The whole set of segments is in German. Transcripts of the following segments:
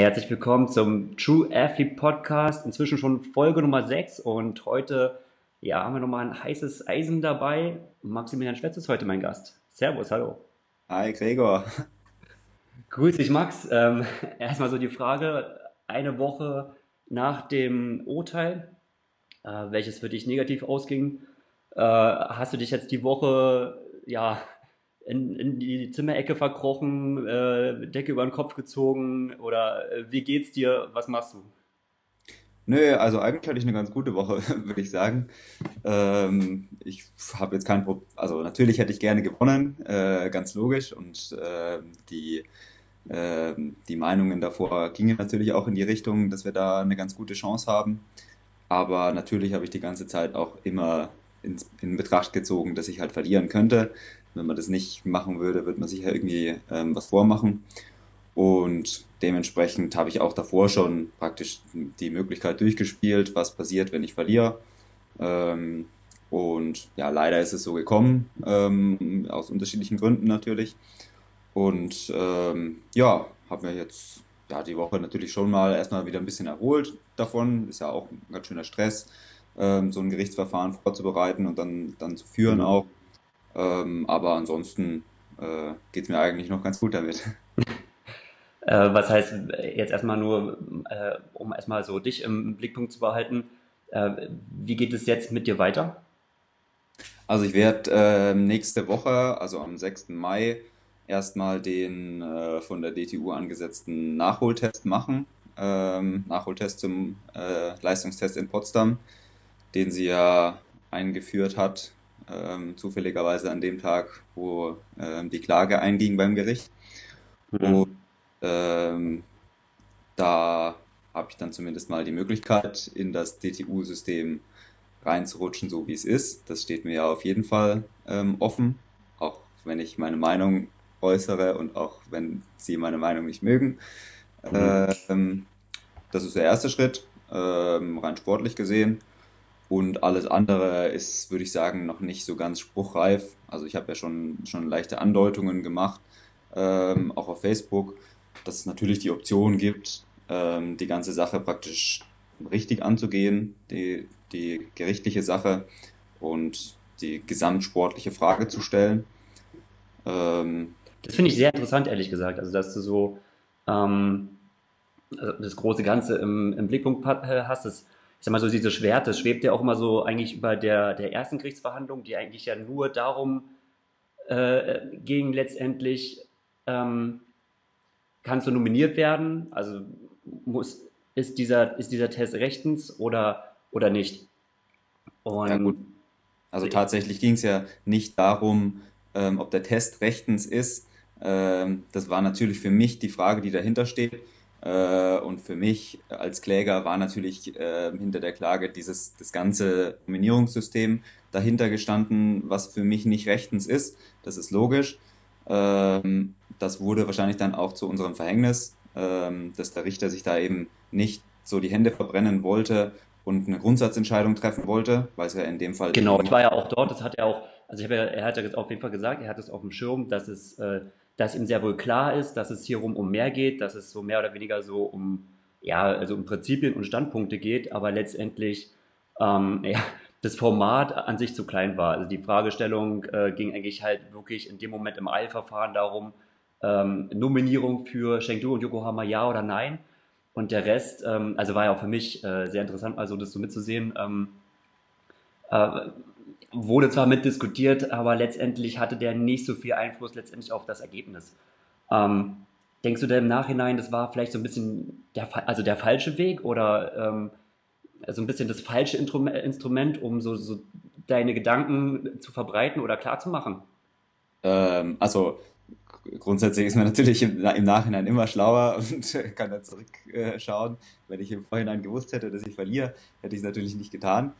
Herzlich willkommen zum True Athlete Podcast, inzwischen schon Folge Nummer 6 und heute ja, haben wir nochmal ein heißes Eisen dabei. Maximilian Schwetz ist heute mein Gast. Servus, hallo. Hi Gregor. Grüß dich Max. Ähm, erstmal so die Frage, eine Woche nach dem Urteil, äh, welches für dich negativ ausging, äh, hast du dich jetzt die Woche ja in, in die Zimmerecke verkrochen, äh, Decke über den Kopf gezogen oder äh, wie geht's dir? Was machst du? Nö, also eigentlich hatte ich eine ganz gute Woche, würde ich sagen. Ähm, ich habe jetzt kein Problem, also natürlich hätte ich gerne gewonnen, äh, ganz logisch. Und äh, die, äh, die Meinungen davor gingen natürlich auch in die Richtung, dass wir da eine ganz gute Chance haben. Aber natürlich habe ich die ganze Zeit auch immer in, in Betracht gezogen, dass ich halt verlieren könnte. Wenn man das nicht machen würde, wird man sicher irgendwie ähm, was vormachen. Und dementsprechend habe ich auch davor schon praktisch die Möglichkeit durchgespielt, was passiert, wenn ich verliere. Ähm, und ja, leider ist es so gekommen, ähm, aus unterschiedlichen Gründen natürlich. Und ähm, ja, habe mir jetzt ja, die Woche natürlich schon mal erstmal wieder ein bisschen erholt davon. Ist ja auch ein ganz schöner Stress, ähm, so ein Gerichtsverfahren vorzubereiten und dann, dann zu führen mhm. auch. Ähm, aber ansonsten äh, geht es mir eigentlich noch ganz gut damit. Äh, was heißt jetzt erstmal nur, äh, um erstmal so dich im Blickpunkt zu behalten, äh, wie geht es jetzt mit dir weiter? Also ich werde äh, nächste Woche, also am 6. Mai, erstmal den äh, von der DTU angesetzten Nachholtest machen. Ähm, Nachholtest zum äh, Leistungstest in Potsdam, den sie ja eingeführt hat, ähm, zufälligerweise an dem Tag, wo ähm, die Klage einging beim Gericht. Mhm. Und ähm, da habe ich dann zumindest mal die Möglichkeit, in das DTU-System reinzurutschen, so wie es ist. Das steht mir ja auf jeden Fall ähm, offen, auch wenn ich meine Meinung äußere und auch wenn Sie meine Meinung nicht mögen. Mhm. Ähm, das ist der erste Schritt, ähm, rein sportlich gesehen. Und alles andere ist, würde ich sagen, noch nicht so ganz spruchreif. Also ich habe ja schon, schon leichte Andeutungen gemacht, ähm, auch auf Facebook dass es natürlich die Option gibt, ähm, die ganze Sache praktisch richtig anzugehen, die, die gerichtliche Sache und die gesamtsportliche Frage zu stellen. Ähm, das finde ich sehr interessant, ehrlich gesagt. Also, dass du so ähm, also das große Ganze im, im Blickpunkt äh, hast, das, ich sag mal so, diese Schwert, das schwebt ja auch immer so eigentlich über der, der ersten Gerichtsverhandlung, die eigentlich ja nur darum äh, ging, letztendlich ähm, kannst du nominiert werden? Also muss, ist, dieser, ist dieser Test rechtens oder, oder nicht? Und ja, gut. Also tatsächlich ging es ja nicht darum, ähm, ob der Test rechtens ist. Ähm, das war natürlich für mich die Frage, die dahinter steht. Äh, und für mich als Kläger war natürlich äh, hinter der Klage dieses das ganze Nominierungssystem dahinter gestanden, was für mich nicht rechtens ist. Das ist logisch. Ähm, das wurde wahrscheinlich dann auch zu unserem Verhängnis, ähm, dass der Richter sich da eben nicht so die Hände verbrennen wollte und eine Grundsatzentscheidung treffen wollte, weil es ja in dem Fall. Genau, ich war ja auch dort, das hat er auch, also ich habe ja, er hat ja auf jeden Fall gesagt, er hat es auf dem Schirm, dass es, äh, dass ihm sehr wohl klar ist, dass es hierum um mehr geht, dass es so mehr oder weniger so um, ja, also um Prinzipien und Standpunkte geht, aber letztendlich, ähm, ja, das Format an sich zu klein war. Also die Fragestellung äh, ging eigentlich halt wirklich in dem Moment im Eilverfahren darum, ähm, Nominierung für Chengdu und Yokohama ja oder nein. Und der Rest, ähm, also war ja auch für mich äh, sehr interessant, also das so mitzusehen. Ähm, äh, wurde zwar mitdiskutiert, aber letztendlich hatte der nicht so viel Einfluss letztendlich auf das Ergebnis. Ähm, denkst du denn im Nachhinein, das war vielleicht so ein bisschen der, also der falsche Weg oder ähm, so ein bisschen das falsche Instrument, um so, so deine Gedanken zu verbreiten oder klarzumachen? Ähm, also grundsätzlich ist man natürlich im, im, Nachhinein immer schlauer und kann dann zurückschauen. Wenn ich im Vorhinein gewusst hätte, dass ich verliere, hätte ich es natürlich nicht getan.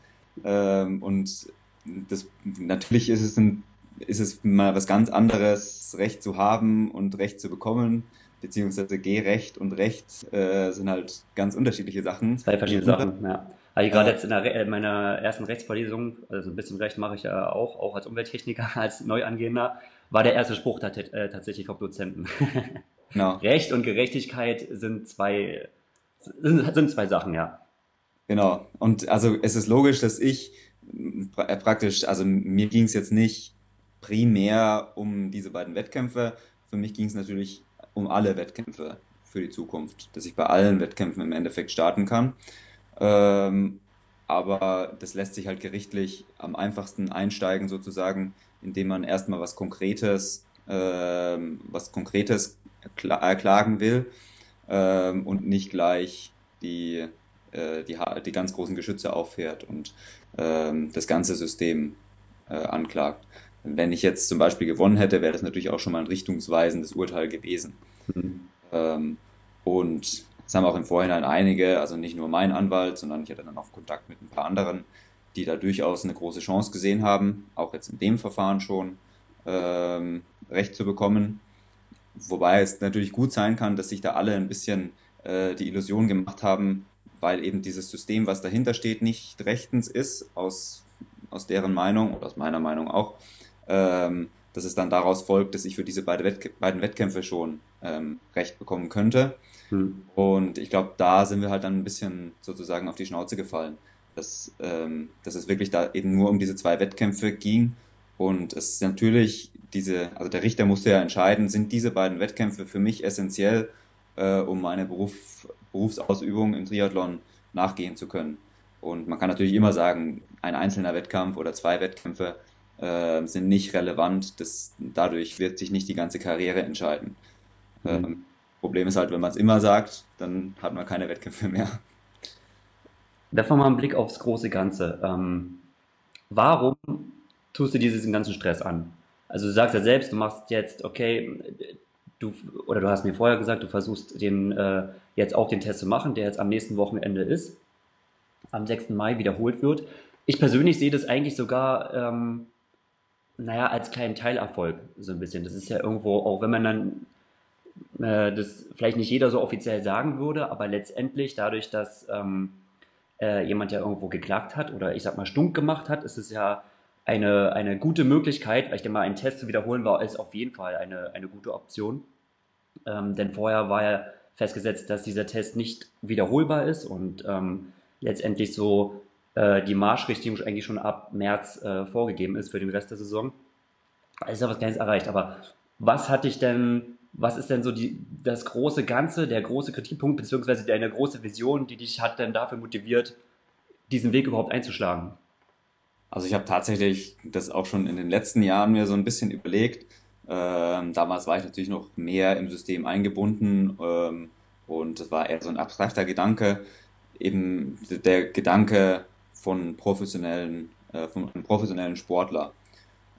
Ähm, und das, natürlich ist es, ein, ist es mal was ganz anderes, Recht zu haben und Recht zu bekommen, beziehungsweise Gehrecht und Recht äh, sind halt ganz unterschiedliche Sachen. Zwei verschiedene Sachen, ja. Also gerade jetzt in, der, in meiner ersten Rechtsvorlesung, also ein bisschen Recht mache ich ja auch, auch als Umwelttechniker, als Neuangehender, war der erste Spruch äh, tatsächlich vom Dozenten. genau. Recht und Gerechtigkeit sind zwei, sind zwei Sachen, ja. Genau. Und also es ist logisch, dass ich äh, praktisch, also mir ging es jetzt nicht primär um diese beiden Wettkämpfe. Für mich ging es natürlich um alle Wettkämpfe für die Zukunft, dass ich bei allen Wettkämpfen im Endeffekt starten kann. Ähm, aber das lässt sich halt gerichtlich am einfachsten einsteigen, sozusagen, indem man erstmal was Konkretes, ähm, was Konkretes erklagen will ähm, und nicht gleich die, äh, die, die ganz großen Geschütze auffährt und das ganze System äh, anklagt. Wenn ich jetzt zum Beispiel gewonnen hätte, wäre das natürlich auch schon mal ein richtungsweisendes Urteil gewesen. Mhm. Ähm, und es haben auch im Vorhinein einige, also nicht nur mein Anwalt, sondern ich hatte dann auch Kontakt mit ein paar anderen, die da durchaus eine große Chance gesehen haben, auch jetzt in dem Verfahren schon ähm, Recht zu bekommen. Wobei es natürlich gut sein kann, dass sich da alle ein bisschen äh, die Illusion gemacht haben, weil eben dieses System, was dahinter steht, nicht rechtens ist, aus, aus deren Meinung oder aus meiner Meinung auch, ähm, dass es dann daraus folgt, dass ich für diese beide Wettk beiden Wettkämpfe schon ähm, Recht bekommen könnte. Hm. Und ich glaube, da sind wir halt dann ein bisschen sozusagen auf die Schnauze gefallen, dass, ähm, dass es wirklich da eben nur um diese zwei Wettkämpfe ging. Und es ist natürlich diese, also der Richter musste ja entscheiden, sind diese beiden Wettkämpfe für mich essentiell, äh, um meine Beruf, Berufsausübung im Triathlon nachgehen zu können. Und man kann natürlich immer sagen, ein einzelner Wettkampf oder zwei Wettkämpfe äh, sind nicht relevant. Das, dadurch wird sich nicht die ganze Karriere entscheiden. Mhm. Ähm, Problem ist halt, wenn man es immer sagt, dann hat man keine Wettkämpfe mehr. Werfen wir mal einen Blick aufs große Ganze. Ähm, warum tust du dir diesen ganzen Stress an? Also du sagst ja selbst, du machst jetzt, okay, du, oder du hast mir vorher gesagt, du versuchst den, äh, jetzt auch den Test zu machen, der jetzt am nächsten Wochenende ist, am 6. Mai wiederholt wird. Ich persönlich sehe das eigentlich sogar, ähm, naja, als kleinen Teilerfolg so ein bisschen. Das ist ja irgendwo, auch wenn man dann äh, das vielleicht nicht jeder so offiziell sagen würde, aber letztendlich dadurch, dass ähm, äh, jemand ja irgendwo geklagt hat oder ich sag mal stunk gemacht hat, ist es ja eine, eine gute Möglichkeit, weil ich denke mal, einen Test zu wiederholen war, ist auf jeden Fall eine, eine gute Option. Ähm, denn vorher war ja festgesetzt, dass dieser Test nicht wiederholbar ist und ähm, letztendlich so äh, die Marschrichtung eigentlich schon ab März äh, vorgegeben ist für den Rest der Saison. Da ist ja was Kleines erreicht. Aber was hat dich denn was ist denn so die, das große Ganze, der große Kritikpunkt, beziehungsweise deine große Vision, die dich hat denn dafür motiviert, diesen Weg überhaupt einzuschlagen? Also ich habe tatsächlich das auch schon in den letzten Jahren mir so ein bisschen überlegt. Ähm, damals war ich natürlich noch mehr im System eingebunden ähm, und das war eher so ein abstrakter Gedanke, eben der Gedanke von professionellen, äh, von einem professionellen Sportler.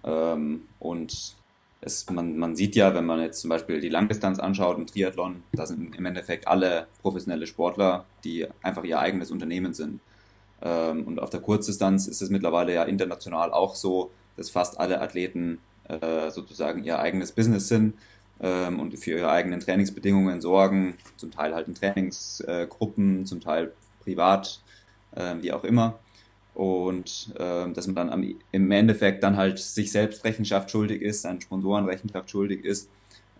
Ähm, und es, man, man sieht ja, wenn man jetzt zum Beispiel die Langdistanz anschaut im Triathlon, da sind im Endeffekt alle professionelle Sportler, die einfach ihr eigenes Unternehmen sind. Ähm, und auf der Kurzdistanz ist es mittlerweile ja international auch so, dass fast alle Athleten äh, sozusagen ihr eigenes Business sind ähm, und für ihre eigenen Trainingsbedingungen sorgen, zum Teil halt in Trainingsgruppen, zum Teil privat, äh, wie auch immer und dass man dann am, im Endeffekt dann halt sich selbst Rechenschaft schuldig ist, seinen Sponsoren Rechenschaft schuldig ist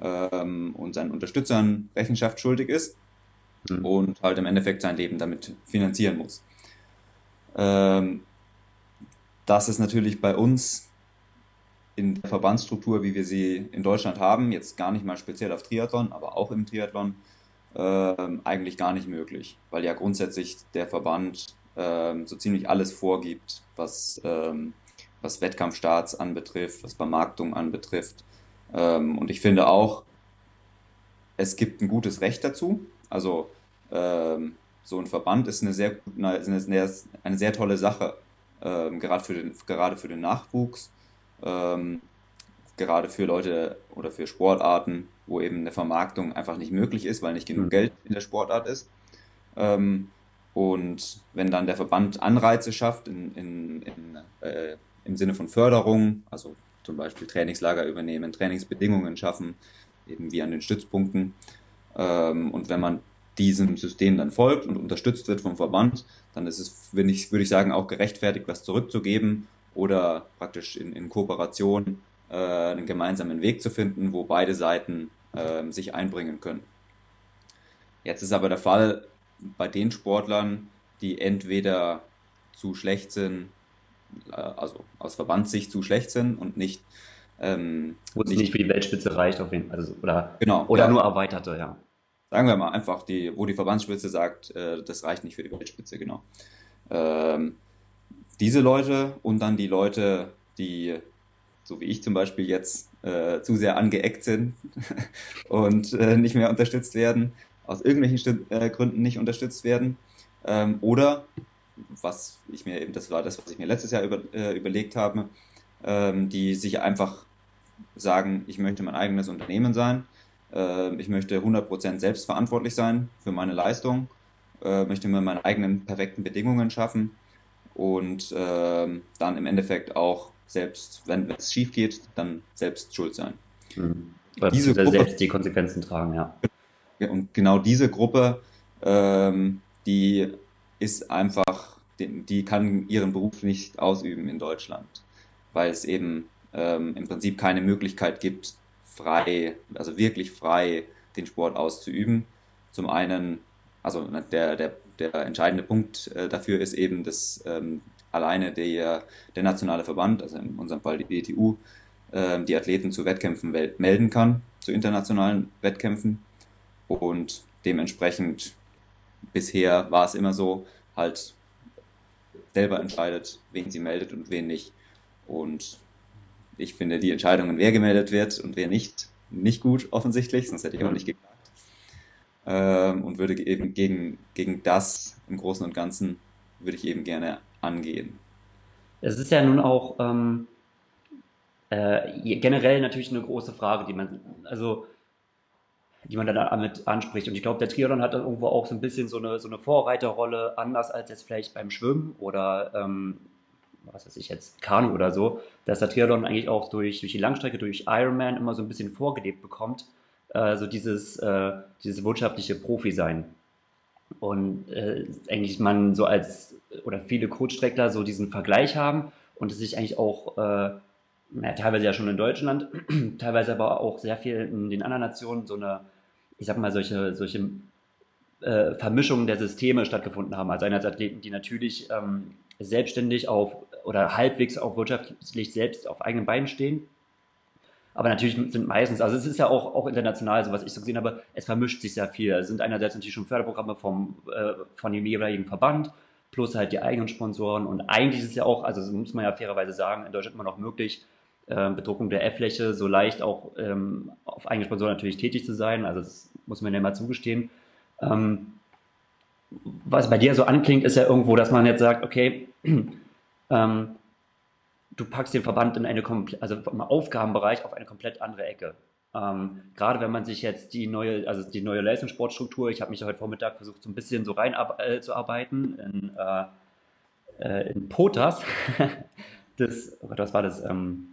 ähm, und seinen Unterstützern Rechenschaft schuldig ist mhm. und halt im Endeffekt sein Leben damit finanzieren muss. Ähm, das ist natürlich bei uns in der Verbandsstruktur, wie wir sie in Deutschland haben, jetzt gar nicht mal speziell auf Triathlon, aber auch im Triathlon, äh, eigentlich gar nicht möglich, weil ja grundsätzlich der Verband ähm, so ziemlich alles vorgibt, was, ähm, was Wettkampfstarts anbetrifft, was Vermarktung anbetrifft. Ähm, und ich finde auch, es gibt ein gutes Recht dazu. Also ähm, so ein Verband ist eine sehr, eine, sehr, eine sehr tolle Sache, ähm, gerade, für den, gerade für den Nachwuchs, ähm, gerade für Leute oder für Sportarten, wo eben eine Vermarktung einfach nicht möglich ist, weil nicht genug mhm. Geld in der Sportart ist. Ähm, und wenn dann der Verband Anreize schafft in, in, in, äh, im Sinne von Förderung, also zum Beispiel Trainingslager übernehmen, Trainingsbedingungen schaffen, eben wie an den Stützpunkten. Ähm, und wenn man diesem System dann folgt und unterstützt wird vom Verband, dann ist es, würde ich, würde ich sagen, auch gerechtfertigt, was zurückzugeben oder praktisch in, in Kooperation äh, einen gemeinsamen Weg zu finden, wo beide Seiten äh, sich einbringen können. Jetzt ist aber der Fall bei den Sportlern, die entweder zu schlecht sind, äh, also aus Verbandssicht zu schlecht sind und nicht. Ähm, Wo es nicht, nicht für die Weltspitze reicht, auf jeden Fall. Also, oder genau, oder ja. nur erweiterte, ja. Sagen wir mal einfach, die, wo die Verbandsspitze sagt, äh, das reicht nicht für die Weltspitze, genau. Ähm, diese Leute und dann die Leute, die, so wie ich zum Beispiel jetzt, äh, zu sehr angeeckt sind und äh, nicht mehr unterstützt werden, aus irgendwelchen äh, Gründen nicht unterstützt werden. Ähm, oder, was ich mir eben, das war das, was ich mir letztes Jahr über, äh, überlegt habe, ähm, die sich einfach sagen, ich möchte mein eigenes Unternehmen sein, äh, ich möchte 100% selbstverantwortlich sein für meine Leistung, äh, möchte mir meine eigenen perfekten Bedingungen schaffen und ähm, dann im Endeffekt auch selbst, wenn es schief geht, dann selbst schuld sein. Mhm. Diese Gruppe, selbst die Konsequenzen tragen, ja. Und genau diese Gruppe, ähm, die ist einfach, die, die, kann ihren Beruf nicht ausüben in Deutschland, weil es eben ähm, im Prinzip keine Möglichkeit gibt, frei, also wirklich frei den Sport auszuüben. Zum einen, also der, der, der entscheidende Punkt äh, dafür ist eben, dass ähm, alleine der, der nationale Verband, also in unserem Fall die BTU, äh, die Athleten zu Wettkämpfen melden kann, zu internationalen Wettkämpfen. Und dementsprechend bisher war es immer so, halt selber entscheidet, wen sie meldet und wen nicht. Und ich finde die Entscheidungen, wer gemeldet wird und wer nicht, nicht gut offensichtlich, sonst hätte ich auch nicht geklagt. Ähm, und würde eben gegen, gegen das im Großen und Ganzen, würde ich eben gerne angehen. Es ist ja nun auch ähm, äh, generell natürlich eine große Frage, die man, also die man dann damit anspricht. Und ich glaube, der Triathlon hat dann irgendwo auch so ein bisschen so eine, so eine Vorreiterrolle, anders als jetzt vielleicht beim Schwimmen oder ähm, was weiß ich jetzt, Kanu oder so, dass der Triathlon eigentlich auch durch, durch die Langstrecke, durch Ironman immer so ein bisschen vorgelebt bekommt, äh, so dieses, äh, dieses wirtschaftliche Profi-Sein. Und äh, eigentlich man so als, oder viele Kurzstreckler so diesen Vergleich haben und es sich eigentlich auch, äh, naja, teilweise ja schon in Deutschland, teilweise aber auch sehr viel in den anderen Nationen so eine, ich sag mal, solche, solche äh, Vermischungen der Systeme stattgefunden haben. Also einerseits Athleten, die natürlich ähm, selbstständig auf oder halbwegs auch wirtschaftlich selbst auf eigenen Beinen stehen. Aber natürlich sind meistens, also es ist ja auch, auch international, so was ich so gesehen habe, es vermischt sich sehr viel. Es sind einerseits natürlich schon Förderprogramme vom, äh, von dem jeweiligen Verband, plus halt die eigenen Sponsoren. Und eigentlich ist es ja auch, also muss man ja fairerweise sagen, in Deutschland immer noch möglich, äh, Bedruckung der F-Fläche so leicht auch ähm, auf eigene Sponsoren natürlich tätig zu sein. Also das muss man ja mal zugestehen. Ähm, was bei dir so anklingt, ist ja irgendwo, dass man jetzt sagt, okay, ähm, du packst den Verband in eine also vom Aufgabenbereich auf eine komplett andere Ecke. Ähm, gerade wenn man sich jetzt die neue, also die neue Leistungssportstruktur, ich habe mich heute Vormittag versucht, so ein bisschen so rein äh, in, äh, äh in POTAS, das, oh was war das? Ähm,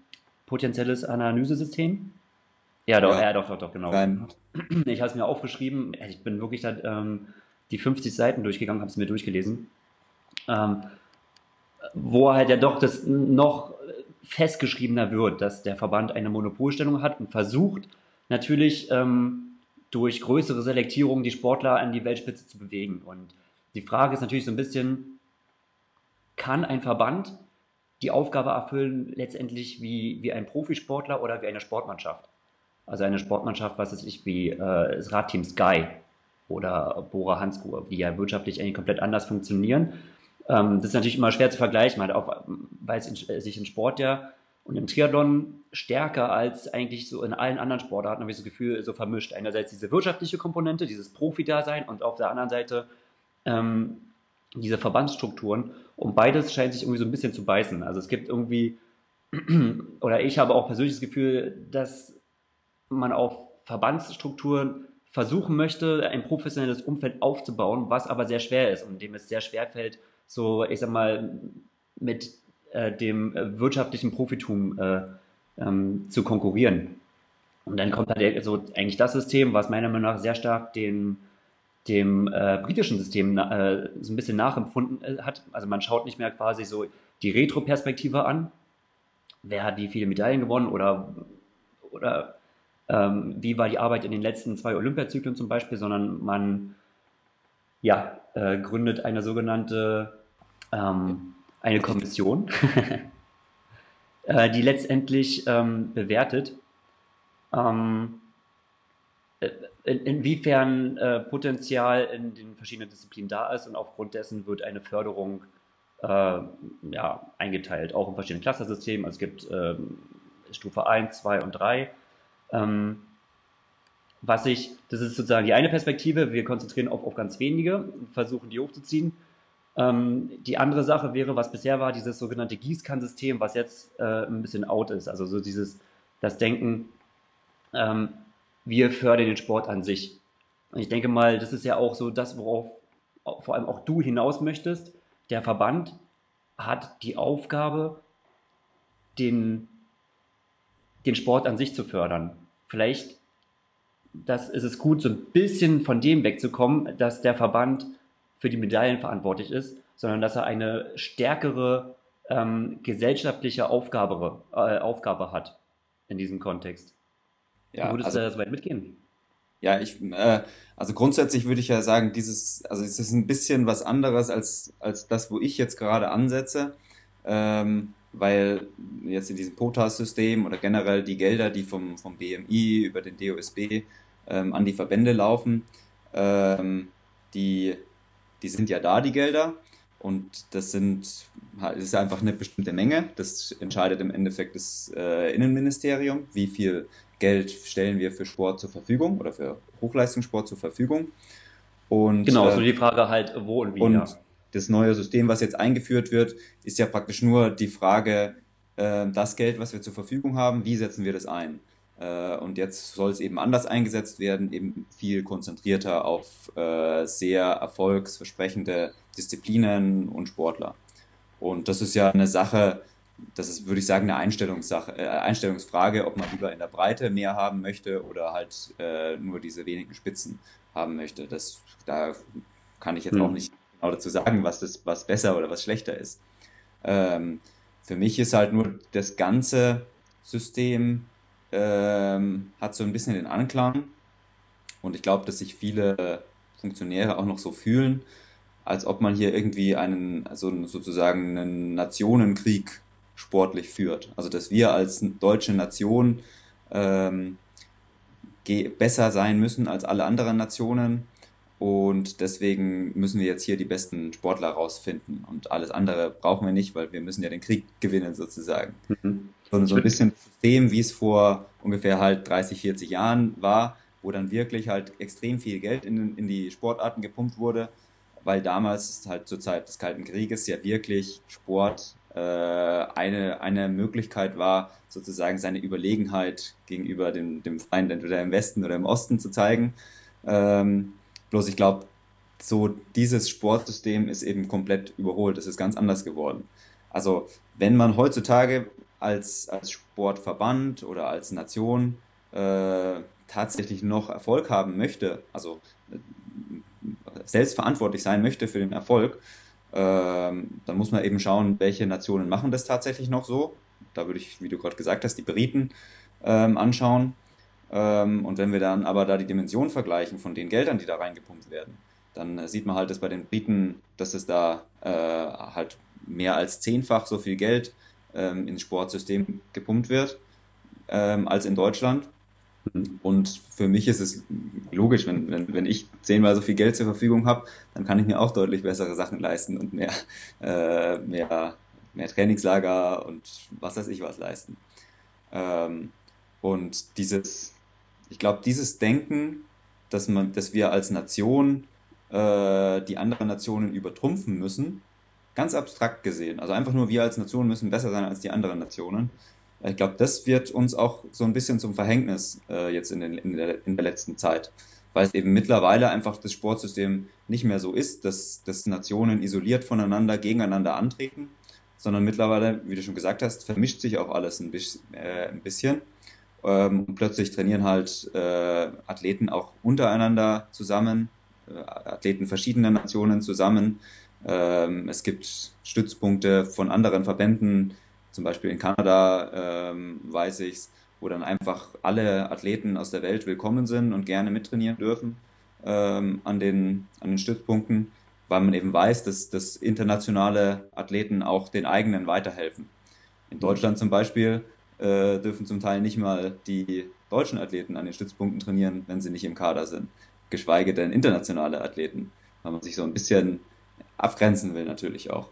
potenzielles Analysesystem? Ja, doch, ja. ja, doch, doch, doch, genau. Nein. Ich habe es mir aufgeschrieben, ich bin wirklich da, ähm, die 50 Seiten durchgegangen, habe es mir durchgelesen. Ähm, wo halt ja doch das noch festgeschriebener wird, dass der Verband eine Monopolstellung hat und versucht natürlich ähm, durch größere Selektierung die Sportler an die Weltspitze zu bewegen. Und die Frage ist natürlich so ein bisschen, kann ein Verband die Aufgabe erfüllen, letztendlich wie, wie ein Profisportler oder wie eine Sportmannschaft? Also eine Sportmannschaft, was weiß ich, wie äh, das Radteam Sky oder Bora Hansgrohe, die ja wirtschaftlich eigentlich komplett anders funktionieren ähm, das ist natürlich immer schwer zu vergleichen, halt auch, weil es in, sich im Sport ja und im Triathlon stärker als eigentlich so in allen anderen Sportarten, habe ich das Gefühl, so vermischt. Einerseits diese wirtschaftliche Komponente, dieses Profi-Dasein und auf der anderen Seite ähm, diese Verbandsstrukturen. Und beides scheint sich irgendwie so ein bisschen zu beißen. Also es gibt irgendwie, oder ich habe auch persönlich das Gefühl, dass man auf Verbandsstrukturen versuchen möchte, ein professionelles Umfeld aufzubauen, was aber sehr schwer ist und dem es sehr schwer fällt, so, ich sag mal, mit äh, dem äh, wirtschaftlichen Profitum äh, ähm, zu konkurrieren. Und dann kommt halt so eigentlich das System, was meiner Meinung nach sehr stark den, dem äh, britischen System äh, so ein bisschen nachempfunden äh, hat. Also man schaut nicht mehr quasi so die Retro-Perspektive an, wer hat wie viele Medaillen gewonnen oder, oder ähm, wie war die Arbeit in den letzten zwei Olympiazyklen zum Beispiel, sondern man ja, äh, gründet eine sogenannte ähm, eine Kommission, äh, die letztendlich ähm, bewertet, ähm, äh, in, inwiefern äh, Potenzial in den verschiedenen Disziplinen da ist und aufgrund dessen wird eine Förderung äh, ja, eingeteilt, auch in verschiedenen Clustersystemen. Also es gibt ähm, Stufe 1, 2 und 3. Ähm, was ich, das ist sozusagen die eine Perspektive, wir konzentrieren auf, auf ganz wenige, versuchen die hochzuziehen. Ähm, die andere Sache wäre, was bisher war, dieses sogenannte Gießkannsystem, was jetzt äh, ein bisschen out ist. Also so dieses, das Denken, ähm, wir fördern den Sport an sich. Und ich denke mal, das ist ja auch so das, worauf vor allem auch du hinaus möchtest. Der Verband hat die Aufgabe, den, den Sport an sich zu fördern. Vielleicht das ist es gut, so ein bisschen von dem wegzukommen, dass der Verband für die Medaillen verantwortlich ist, sondern dass er eine stärkere ähm, gesellschaftliche Aufgabe, äh, Aufgabe hat in diesem Kontext. Ja, würdest also, du da so weit mitgehen? Ja, ich, äh, also grundsätzlich würde ich ja sagen, dieses, also es ist ein bisschen was anderes als, als das, wo ich jetzt gerade ansetze, ähm, weil jetzt in diesem POTAS-System oder generell die Gelder, die vom, vom BMI über den DOSB ähm, an die Verbände laufen, ähm, die, die sind ja da, die Gelder. Und das sind das ist einfach eine bestimmte Menge. Das entscheidet im Endeffekt das äh, Innenministerium, wie viel Geld stellen wir für Sport zur Verfügung oder für Hochleistungssport zur Verfügung. Und, genau, äh, so die Frage halt, wo und wie. Und ja. Das neue System, was jetzt eingeführt wird, ist ja praktisch nur die Frage, äh, das Geld, was wir zur Verfügung haben, wie setzen wir das ein? Äh, und jetzt soll es eben anders eingesetzt werden, eben viel konzentrierter auf äh, sehr erfolgsversprechende Disziplinen und Sportler. Und das ist ja eine Sache, das ist, würde ich sagen, eine Einstellungssache, äh, Einstellungsfrage, ob man lieber in der Breite mehr haben möchte oder halt äh, nur diese wenigen Spitzen haben möchte. Das, da kann ich jetzt hm. auch nicht genau dazu sagen, was das, was besser oder was schlechter ist. Ähm, für mich ist halt nur das ganze System ähm, hat so ein bisschen den Anklang. Und ich glaube, dass sich viele Funktionäre auch noch so fühlen, als ob man hier irgendwie einen, also sozusagen einen Nationenkrieg sportlich führt. Also dass wir als deutsche Nation ähm, besser sein müssen als alle anderen Nationen und deswegen müssen wir jetzt hier die besten Sportler rausfinden und alles andere brauchen wir nicht, weil wir müssen ja den Krieg gewinnen sozusagen. Mhm. So, so ein bisschen System, wie es vor ungefähr halt 30, 40 Jahren war, wo dann wirklich halt extrem viel Geld in, in die Sportarten gepumpt wurde, weil damals halt zur Zeit des Kalten Krieges ja wirklich Sport äh, eine, eine Möglichkeit war, sozusagen seine Überlegenheit gegenüber dem, dem Feind entweder im Westen oder im Osten zu zeigen. Ähm, Bloß ich glaube, so dieses Sportsystem ist eben komplett überholt. Es ist ganz anders geworden. Also wenn man heutzutage als, als Sportverband oder als Nation äh, tatsächlich noch Erfolg haben möchte, also äh, selbstverantwortlich sein möchte für den Erfolg, äh, dann muss man eben schauen, welche Nationen machen das tatsächlich noch so. Da würde ich, wie du gerade gesagt hast, die Briten ähm, anschauen. Ähm, und wenn wir dann aber da die Dimension vergleichen von den Geldern, die da reingepumpt werden, dann sieht man halt, dass bei den Briten, dass es da äh, halt mehr als zehnfach so viel Geld ähm, ins Sportsystem gepumpt wird ähm, als in Deutschland. Mhm. Und für mich ist es logisch, wenn, wenn, wenn ich zehnmal so viel Geld zur Verfügung habe, dann kann ich mir auch deutlich bessere Sachen leisten und mehr, äh, mehr, mehr Trainingslager und was weiß ich was leisten. Ähm, und dieses, ich glaube, dieses Denken, dass, man, dass wir als Nation äh, die anderen Nationen übertrumpfen müssen, ganz abstrakt gesehen, also einfach nur wir als Nation müssen besser sein als die anderen Nationen, ich glaube, das wird uns auch so ein bisschen zum Verhängnis äh, jetzt in, den, in, der, in der letzten Zeit, weil es eben mittlerweile einfach das Sportsystem nicht mehr so ist, dass, dass Nationen isoliert voneinander gegeneinander antreten, sondern mittlerweile, wie du schon gesagt hast, vermischt sich auch alles ein, äh, ein bisschen. Ähm, und plötzlich trainieren halt äh, Athleten auch untereinander zusammen, äh, Athleten verschiedener Nationen zusammen. Ähm, es gibt Stützpunkte von anderen Verbänden, zum Beispiel in Kanada ähm, weiß ich es, wo dann einfach alle Athleten aus der Welt willkommen sind und gerne mittrainieren dürfen ähm, an den, an den Stützpunkten, weil man eben weiß, dass, dass internationale Athleten auch den eigenen weiterhelfen. In Deutschland zum Beispiel äh, dürfen zum Teil nicht mal die deutschen Athleten an den Stützpunkten trainieren, wenn sie nicht im Kader sind, geschweige denn internationale Athleten, weil man sich so ein bisschen abgrenzen will natürlich auch.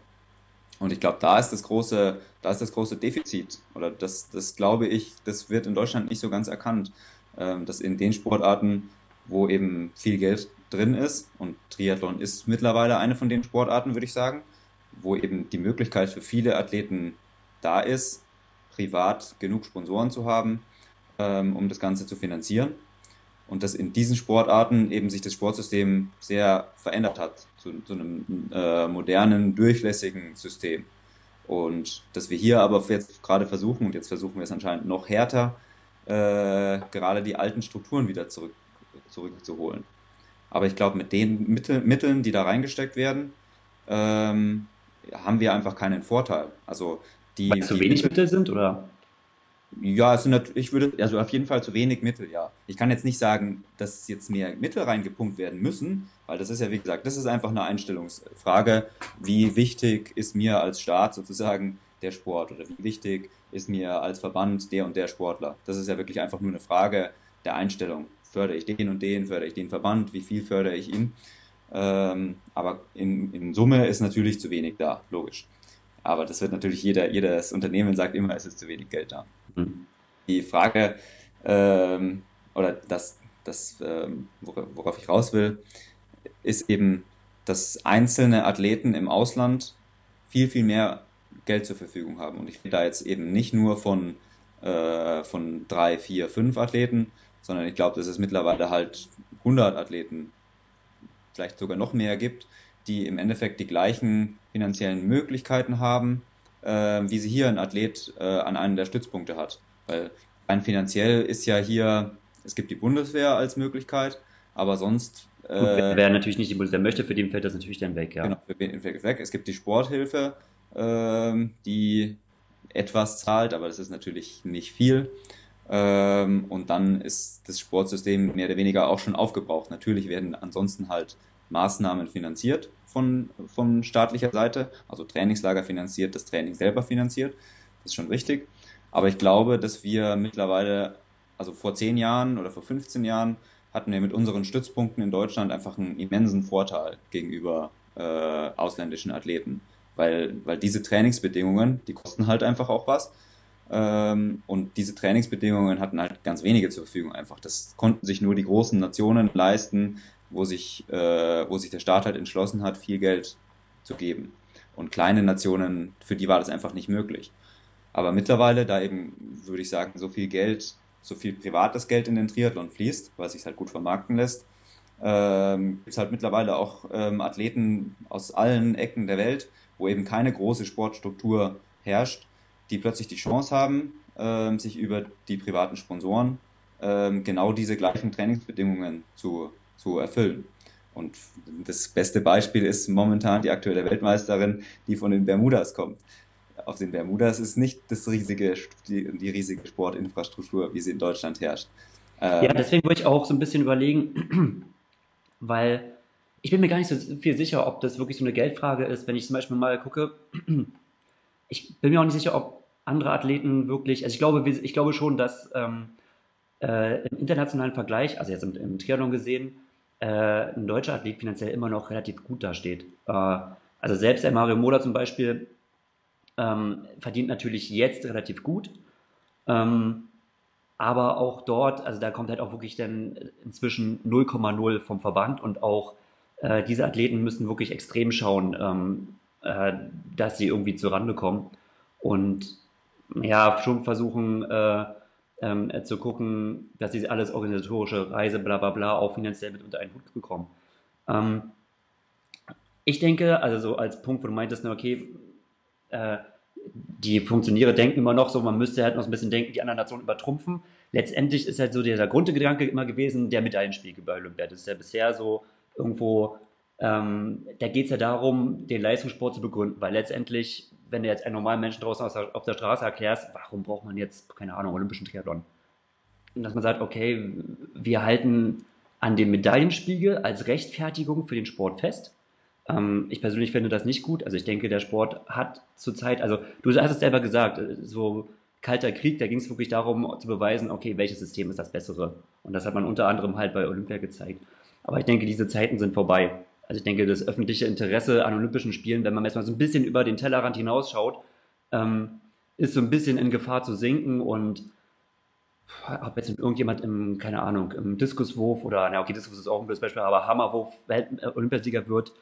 Und ich glaube, da ist das große, da ist das große Defizit. Oder das, das glaube ich, das wird in Deutschland nicht so ganz erkannt. Ähm, dass in den Sportarten, wo eben viel Geld drin ist, und Triathlon ist mittlerweile eine von den Sportarten, würde ich sagen, wo eben die Möglichkeit für viele Athleten da ist, privat genug Sponsoren zu haben, ähm, um das Ganze zu finanzieren. Und dass in diesen Sportarten eben sich das Sportsystem sehr verändert hat zu, zu einem äh, modernen, durchlässigen System. Und dass wir hier aber jetzt gerade versuchen, und jetzt versuchen wir es anscheinend noch härter, äh, gerade die alten Strukturen wieder zurück, zurückzuholen. Aber ich glaube, mit den Mittel, Mitteln, die da reingesteckt werden, ähm, haben wir einfach keinen Vorteil. Also die, Weil zu wenig Mittel sind, oder? Ja, es sind ich würde, also auf jeden Fall zu wenig Mittel, ja. Ich kann jetzt nicht sagen, dass jetzt mehr Mittel reingepumpt werden müssen, weil das ist ja, wie gesagt, das ist einfach eine Einstellungsfrage. Wie wichtig ist mir als Staat sozusagen der Sport oder wie wichtig ist mir als Verband der und der Sportler? Das ist ja wirklich einfach nur eine Frage der Einstellung. Fördere ich den und den, fördere ich den Verband, wie viel fördere ich ihn? Ähm, aber in, in Summe ist natürlich zu wenig da, logisch. Aber das wird natürlich jeder, jedes Unternehmen sagt immer, es ist zu wenig Geld da. Mhm. Die Frage, ähm, oder das, das ähm, worauf ich raus will, ist eben, dass einzelne Athleten im Ausland viel, viel mehr Geld zur Verfügung haben. Und ich rede da jetzt eben nicht nur von, äh, von drei, vier, fünf Athleten, sondern ich glaube, dass es mittlerweile halt 100 Athleten, vielleicht sogar noch mehr gibt, die im Endeffekt die gleichen finanziellen Möglichkeiten haben, äh, wie sie hier ein Athlet äh, an einem der Stützpunkte hat. Weil rein finanziell ist ja hier, es gibt die Bundeswehr als Möglichkeit, aber sonst. Äh, Gut, wer, natürlich nicht die Bundeswehr möchte, für den fällt das natürlich dann weg, ja. Genau, für den fällt weg. Es gibt die Sporthilfe, ähm, die etwas zahlt, aber das ist natürlich nicht viel. Ähm, und dann ist das Sportsystem mehr oder weniger auch schon aufgebraucht. Natürlich werden ansonsten halt Maßnahmen finanziert von, von staatlicher Seite, also Trainingslager finanziert, das Training selber finanziert. Das ist schon richtig. Aber ich glaube, dass wir mittlerweile, also vor zehn Jahren oder vor 15 Jahren, hatten wir mit unseren Stützpunkten in Deutschland einfach einen immensen Vorteil gegenüber äh, ausländischen Athleten. Weil, weil diese Trainingsbedingungen, die kosten halt einfach auch was. Ähm, und diese Trainingsbedingungen hatten halt ganz wenige zur Verfügung einfach. Das konnten sich nur die großen Nationen leisten, wo sich, äh, wo sich der Staat halt entschlossen hat, viel Geld zu geben. Und kleine Nationen, für die war das einfach nicht möglich. Aber mittlerweile, da eben, würde ich sagen, so viel Geld, so viel privates Geld in den Triathlon fließt, weil sich halt gut vermarkten lässt, ähm, gibt es halt mittlerweile auch ähm, Athleten aus allen Ecken der Welt, wo eben keine große Sportstruktur herrscht, die plötzlich die Chance haben, ähm, sich über die privaten Sponsoren ähm, genau diese gleichen Trainingsbedingungen zu zu erfüllen. Und das beste Beispiel ist momentan die aktuelle Weltmeisterin, die von den Bermudas kommt. Auf den Bermudas ist nicht das riesige, die, die riesige Sportinfrastruktur, wie sie in Deutschland herrscht. Ähm, ja, deswegen wollte ich auch so ein bisschen überlegen, weil ich bin mir gar nicht so viel sicher, ob das wirklich so eine Geldfrage ist, wenn ich zum Beispiel mal gucke. Ich bin mir auch nicht sicher, ob andere Athleten wirklich, also ich glaube, ich glaube schon, dass ähm, äh, im internationalen Vergleich, also jetzt im, im Triathlon gesehen, äh, ein deutscher Athlet finanziell immer noch relativ gut dasteht. Äh, also selbst der Mario Moda zum Beispiel ähm, verdient natürlich jetzt relativ gut. Ähm, aber auch dort, also da kommt halt auch wirklich dann inzwischen 0,0 vom Verband und auch äh, diese Athleten müssen wirklich extrem schauen, ähm, äh, dass sie irgendwie zur Rande kommen und ja, schon versuchen, äh, ähm, äh, zu gucken, dass sie alles organisatorische Reise, bla bla bla, auch finanziell mit unter einen Hut bekommen. Ähm, ich denke, also so als Punkt, wo du meintest, okay, äh, die Funktionäre denken immer noch so, man müsste halt noch ein bisschen denken, die anderen Nationen übertrumpfen. Letztendlich ist halt so der, der Grundgedanke immer gewesen, der Medaillenspiegel bei Olympia. Das ist ja bisher so irgendwo, ähm, da geht es ja darum, den Leistungssport zu begründen, weil letztendlich wenn du jetzt einen normalen Menschen draußen auf der Straße erklärst, warum braucht man jetzt, keine Ahnung, olympischen Triathlon? dass man sagt, okay, wir halten an dem Medaillenspiegel als Rechtfertigung für den Sport fest. Ähm, ich persönlich finde das nicht gut. Also ich denke, der Sport hat zurzeit, also du hast es selber gesagt, so Kalter Krieg, da ging es wirklich darum zu beweisen, okay, welches System ist das bessere. Und das hat man unter anderem halt bei Olympia gezeigt. Aber ich denke, diese Zeiten sind vorbei. Also ich denke, das öffentliche Interesse an Olympischen Spielen, wenn man jetzt mal so ein bisschen über den Tellerrand hinausschaut, ähm, ist so ein bisschen in Gefahr zu sinken und ob jetzt irgendjemand im, keine Ahnung, im Diskuswurf oder, na okay, Diskus ist auch ein blödes Beispiel, aber Hammerwurf äh, Olympiasieger wird,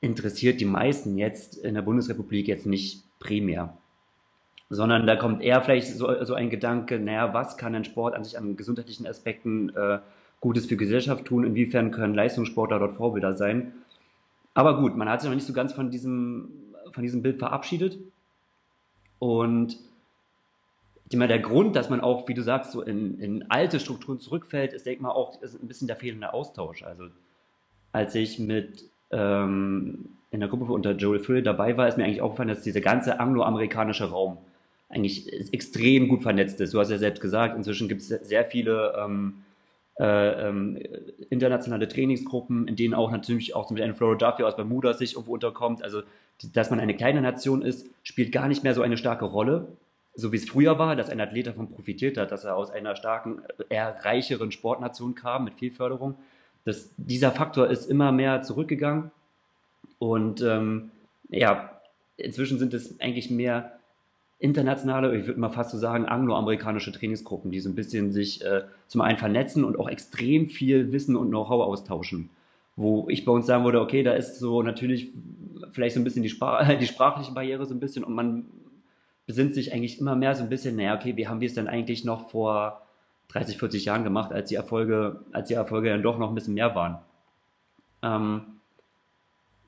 interessiert die meisten jetzt in der Bundesrepublik jetzt nicht primär. Sondern da kommt eher vielleicht so, so ein Gedanke, naja, was kann ein Sport an sich an gesundheitlichen Aspekten äh, Gutes für Gesellschaft tun, inwiefern können Leistungssportler dort Vorbilder sein. Aber gut, man hat sich noch nicht so ganz von diesem, von diesem Bild verabschiedet. Und immer der Grund, dass man auch, wie du sagst, so in, in alte Strukturen zurückfällt, ist, denke ich mal, auch ein bisschen der fehlende Austausch. Also als ich mit ähm, in der Gruppe unter Joel Phil dabei war, ist mir eigentlich aufgefallen, dass dieser ganze angloamerikanische Raum eigentlich extrem gut vernetzt ist. Du hast ja selbst gesagt, inzwischen gibt es sehr viele ähm, äh, ähm, internationale Trainingsgruppen, in denen auch natürlich auch zum Beispiel ein Florida Duffy aus Bermuda sich irgendwo unterkommt. Also, dass man eine kleine Nation ist, spielt gar nicht mehr so eine starke Rolle, so wie es früher war, dass ein Athlet davon profitiert hat, dass er aus einer starken, eher reicheren Sportnation kam mit viel Förderung. Das, dieser Faktor ist immer mehr zurückgegangen und ähm, ja, inzwischen sind es eigentlich mehr internationale, ich würde mal fast so sagen, angloamerikanische Trainingsgruppen, die so ein bisschen sich äh, zum einen vernetzen und auch extrem viel Wissen und Know-how austauschen. Wo ich bei uns sagen würde, okay, da ist so natürlich vielleicht so ein bisschen die, Sprach die sprachliche Barriere so ein bisschen und man besinnt sich eigentlich immer mehr so ein bisschen, naja, okay, wie haben wir es denn eigentlich noch vor 30, 40 Jahren gemacht, als die Erfolge, als die Erfolge dann doch noch ein bisschen mehr waren. Ähm,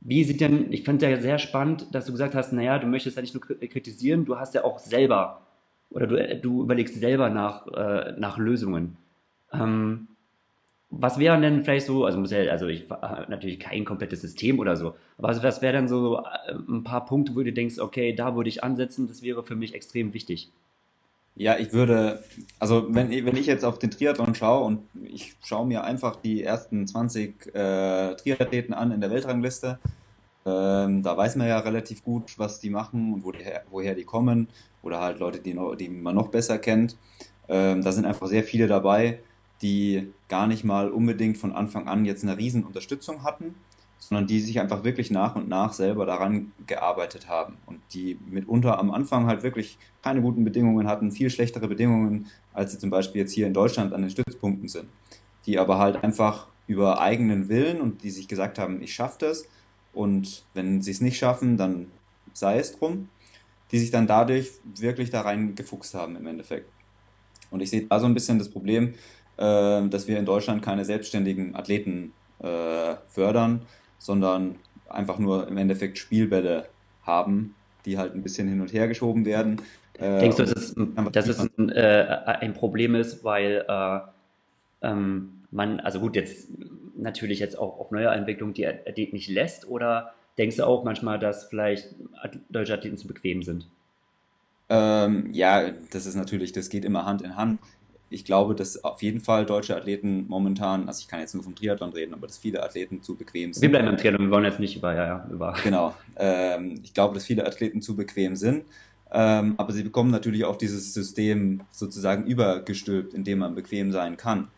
wie sieht denn, ich fand ja sehr spannend, dass du gesagt hast, naja, du möchtest ja nicht nur kritisieren, du hast ja auch selber oder du, du überlegst selber nach, äh, nach Lösungen. Ähm, was wären denn vielleicht so, also muss ja, also ich natürlich kein komplettes System oder so, aber was wären dann so äh, ein paar Punkte, wo du denkst, okay, da würde ich ansetzen, das wäre für mich extrem wichtig. Ja, ich würde, also wenn, wenn ich jetzt auf den Triathlon schaue und ich schaue mir einfach die ersten 20 äh, Triathleten an in der Weltrangliste, ähm, da weiß man ja relativ gut, was die machen und wo die, woher die kommen oder halt Leute, die, noch, die man noch besser kennt. Ähm, da sind einfach sehr viele dabei, die gar nicht mal unbedingt von Anfang an jetzt eine Riesenunterstützung hatten, sondern die sich einfach wirklich nach und nach selber daran gearbeitet haben und die mitunter am Anfang halt wirklich keine guten Bedingungen hatten, viel schlechtere Bedingungen, als sie zum Beispiel jetzt hier in Deutschland an den Stützpunkten sind, die aber halt einfach über eigenen Willen und die sich gesagt haben, ich schaffe das und wenn sie es nicht schaffen, dann sei es drum, die sich dann dadurch wirklich da rein gefuchst haben im Endeffekt. Und ich sehe da so ein bisschen das Problem, äh, dass wir in Deutschland keine selbstständigen Athleten äh, fördern, sondern einfach nur im Endeffekt Spielbälle haben, die halt ein bisschen hin und her geschoben werden. Äh, Denkst du, dass es, dass es ein, äh, ein, Problem ist, weil äh, ähm, man, also gut, jetzt natürlich jetzt auch auf neue Entwicklung die Athleten nicht lässt oder denkst du auch manchmal, dass vielleicht deutsche Athleten zu bequem sind? Ähm, ja, das ist natürlich, das geht immer Hand in Hand ich glaube, dass auf jeden Fall deutsche Athleten momentan, also ich kann jetzt nur vom Triathlon reden, aber dass viele Athleten zu bequem sind. Wir bleiben im Triathlon, wir wollen jetzt nicht über, ja, ja, über. Genau. Ähm, ich glaube, dass viele Athleten zu bequem sind. Ähm, aber sie bekommen natürlich auch dieses System sozusagen übergestülpt, in dem man bequem sein kann.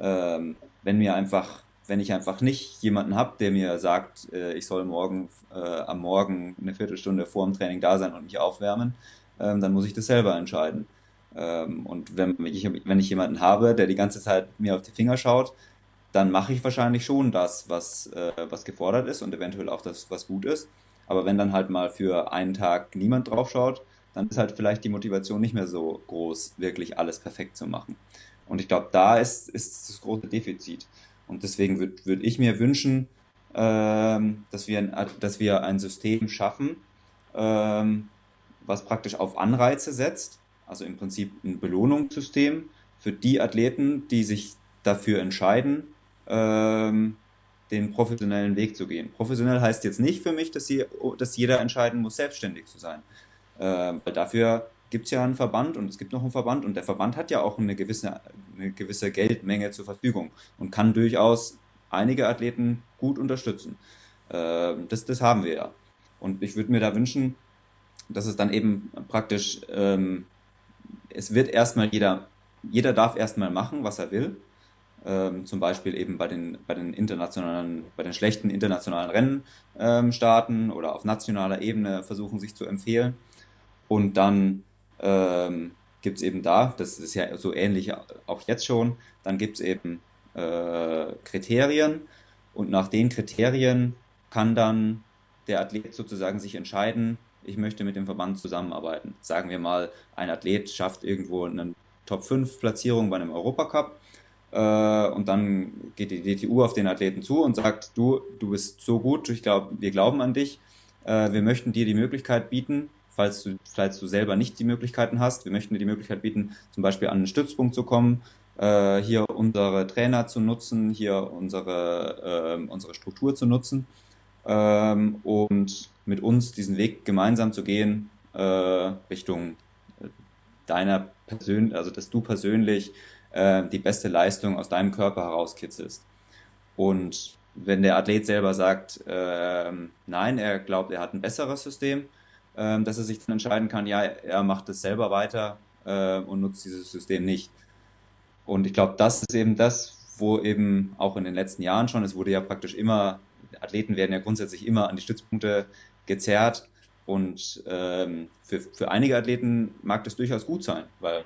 Ähm, wenn mir einfach, wenn ich einfach nicht jemanden habe, der mir sagt, äh, ich soll morgen äh, am Morgen eine Viertelstunde vor dem Training da sein und mich aufwärmen, ähm, dann muss ich das selber entscheiden. Ähm, und wenn ich, wenn ich jemanden habe, der die ganze Zeit mir auf die Finger schaut, dann mache ich wahrscheinlich schon das, was, äh, was gefordert ist und eventuell auch das, was gut ist. Aber wenn dann halt mal für einen Tag niemand drauf schaut, dann ist halt vielleicht die Motivation nicht mehr so groß, wirklich alles perfekt zu machen. Und ich glaube, da ist, ist das große Defizit. Und deswegen würde würd ich mir wünschen, ähm, dass, wir ein, dass wir ein System schaffen, ähm, was praktisch auf Anreize setzt also im Prinzip ein Belohnungssystem für die Athleten, die sich dafür entscheiden, ähm, den professionellen Weg zu gehen. Professionell heißt jetzt nicht für mich, dass, sie, dass jeder entscheiden muss, selbstständig zu sein. Äh, weil dafür gibt es ja einen Verband und es gibt noch einen Verband und der Verband hat ja auch eine gewisse, eine gewisse Geldmenge zur Verfügung und kann durchaus einige Athleten gut unterstützen. Äh, das, das haben wir ja. Und ich würde mir da wünschen, dass es dann eben praktisch, ähm, es wird erstmal jeder, jeder darf erstmal machen, was er will. Ähm, zum Beispiel eben bei den, bei den internationalen, bei den schlechten internationalen Rennen ähm, starten oder auf nationaler Ebene versuchen, sich zu empfehlen. Und dann ähm, gibt es eben da, das ist ja so ähnlich auch jetzt schon, dann gibt es eben äh, Kriterien und nach den Kriterien kann dann der Athlet sozusagen sich entscheiden, ich möchte mit dem Verband zusammenarbeiten. Sagen wir mal, ein Athlet schafft irgendwo eine Top 5 Platzierung bei einem Europacup äh, und dann geht die DTU auf den Athleten zu und sagt, du, du bist so gut, ich glaube, wir glauben an dich, äh, wir möchten dir die Möglichkeit bieten, falls du, falls du selber nicht die Möglichkeiten hast, wir möchten dir die Möglichkeit bieten, zum Beispiel an einen Stützpunkt zu kommen, äh, hier unsere Trainer zu nutzen, hier unsere, äh, unsere Struktur zu nutzen ähm, und mit uns diesen Weg gemeinsam zu gehen äh, Richtung deiner Persön also dass du persönlich äh, die beste Leistung aus deinem Körper herauskitzelst. Und wenn der Athlet selber sagt, äh, nein, er glaubt, er hat ein besseres System, äh, dass er sich dann entscheiden kann, ja, er macht es selber weiter äh, und nutzt dieses System nicht. Und ich glaube, das ist eben das, wo eben auch in den letzten Jahren schon, es wurde ja praktisch immer, Athleten werden ja grundsätzlich immer an die Stützpunkte gezerrt. Und ähm, für, für einige Athleten mag das durchaus gut sein, weil,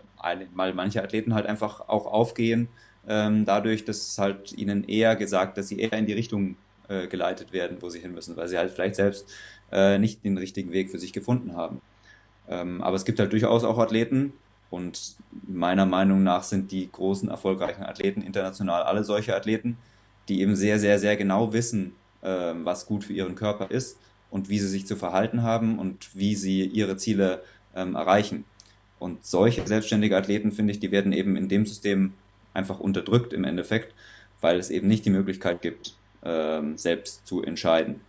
weil manche Athleten halt einfach auch aufgehen, ähm, dadurch, dass halt ihnen eher gesagt, dass sie eher in die Richtung äh, geleitet werden, wo sie hin müssen, weil sie halt vielleicht selbst äh, nicht den richtigen Weg für sich gefunden haben. Ähm, aber es gibt halt durchaus auch Athleten, und meiner Meinung nach sind die großen erfolgreichen Athleten international alle solche Athleten, die eben sehr, sehr, sehr genau wissen, äh, was gut für ihren Körper ist und wie sie sich zu verhalten haben und wie sie ihre Ziele ähm, erreichen. Und solche selbstständige Athleten, finde ich, die werden eben in dem System einfach unterdrückt im Endeffekt, weil es eben nicht die Möglichkeit gibt, ähm, selbst zu entscheiden.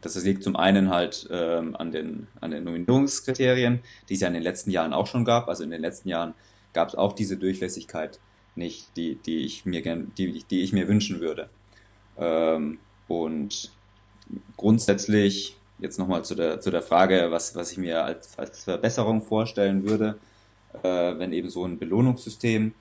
Das liegt zum einen halt ähm, an, den, an den Nominierungskriterien, die es ja in den letzten Jahren auch schon gab. Also in den letzten Jahren gab es auch diese Durchlässigkeit nicht, die, die, ich, mir gern, die, die ich mir wünschen würde. Ähm, und grundsätzlich jetzt nochmal zu der, zu der Frage, was, was ich mir als, als Verbesserung vorstellen würde, äh, wenn eben so ein Belohnungssystem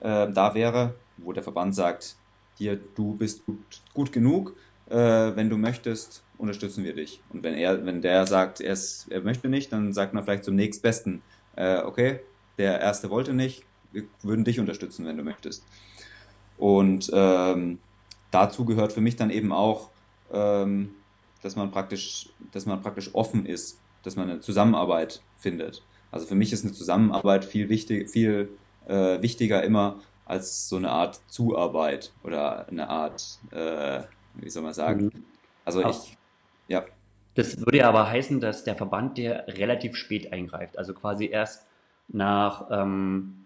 äh, da wäre, wo der Verband sagt, hier, du bist gut, gut genug, äh, wenn du möchtest, unterstützen wir dich. Und wenn er, wenn der sagt, er, ist, er möchte nicht, dann sagt man vielleicht zum nächstbesten, äh, okay, der erste wollte nicht, wir würden dich unterstützen, wenn du möchtest. Und ähm, dazu gehört für mich dann eben auch, ähm, dass man praktisch, dass man praktisch offen ist, dass man eine Zusammenarbeit findet. Also für mich ist eine Zusammenarbeit viel wichtig, viel äh, wichtiger immer als so eine Art Zuarbeit oder eine Art, äh, wie soll man sagen? Mhm. Also ich, ja. Das würde ja aber heißen, dass der Verband dir relativ spät eingreift, also quasi erst nach, ähm,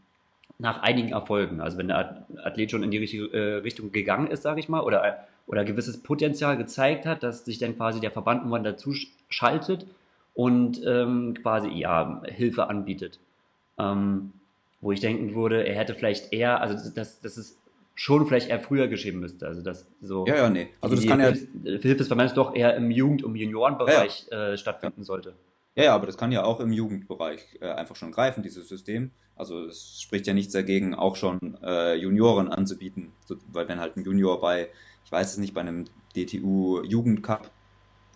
nach einigen Erfolgen. Also wenn der Athlet schon in die richtige äh, Richtung gegangen ist, sage ich mal, oder oder gewisses Potenzial gezeigt hat, dass sich dann quasi der Verband irgendwann dazu schaltet und ähm, quasi ja Hilfe anbietet. Ähm, wo ich denken würde, er hätte vielleicht eher, also dass das ist schon vielleicht eher früher geschehen müsste. Also dass so ja, ja, nee. Also das kann ja Hilfe des Verbandes doch eher im Jugend- und Juniorenbereich ja, ja. Äh, stattfinden sollte. Ja, ja, aber das kann ja auch im Jugendbereich äh, einfach schon greifen, dieses System. Also es spricht ja nichts dagegen, auch schon äh, Junioren anzubieten, so, weil wenn halt ein Junior bei ich weiß es nicht, bei einem DTU Jugendcup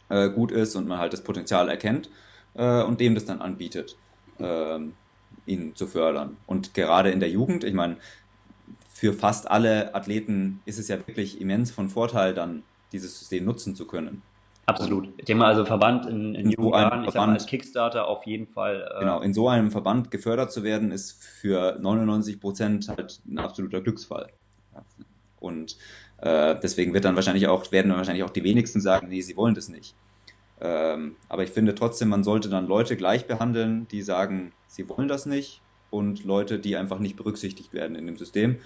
äh, gut ist und man halt das Potenzial erkennt äh, und dem das dann anbietet, äh, ihn zu fördern. Und gerade in der Jugend, ich meine, für fast alle Athleten ist es ja wirklich immens von Vorteil, dann dieses System nutzen zu können. Absolut. Ich denke mal, also Verband in, in, in so Jahren, ich sag mal, als Kickstarter auf jeden Fall. Äh genau, in so einem Verband gefördert zu werden, ist für 99 Prozent halt ein absoluter Glücksfall. Und äh, deswegen wird dann wahrscheinlich auch, werden dann wahrscheinlich auch die wenigsten sagen, nee, sie wollen das nicht. Ähm, aber ich finde trotzdem, man sollte dann Leute gleich behandeln, die sagen, sie wollen das nicht und Leute, die einfach nicht berücksichtigt werden in dem System.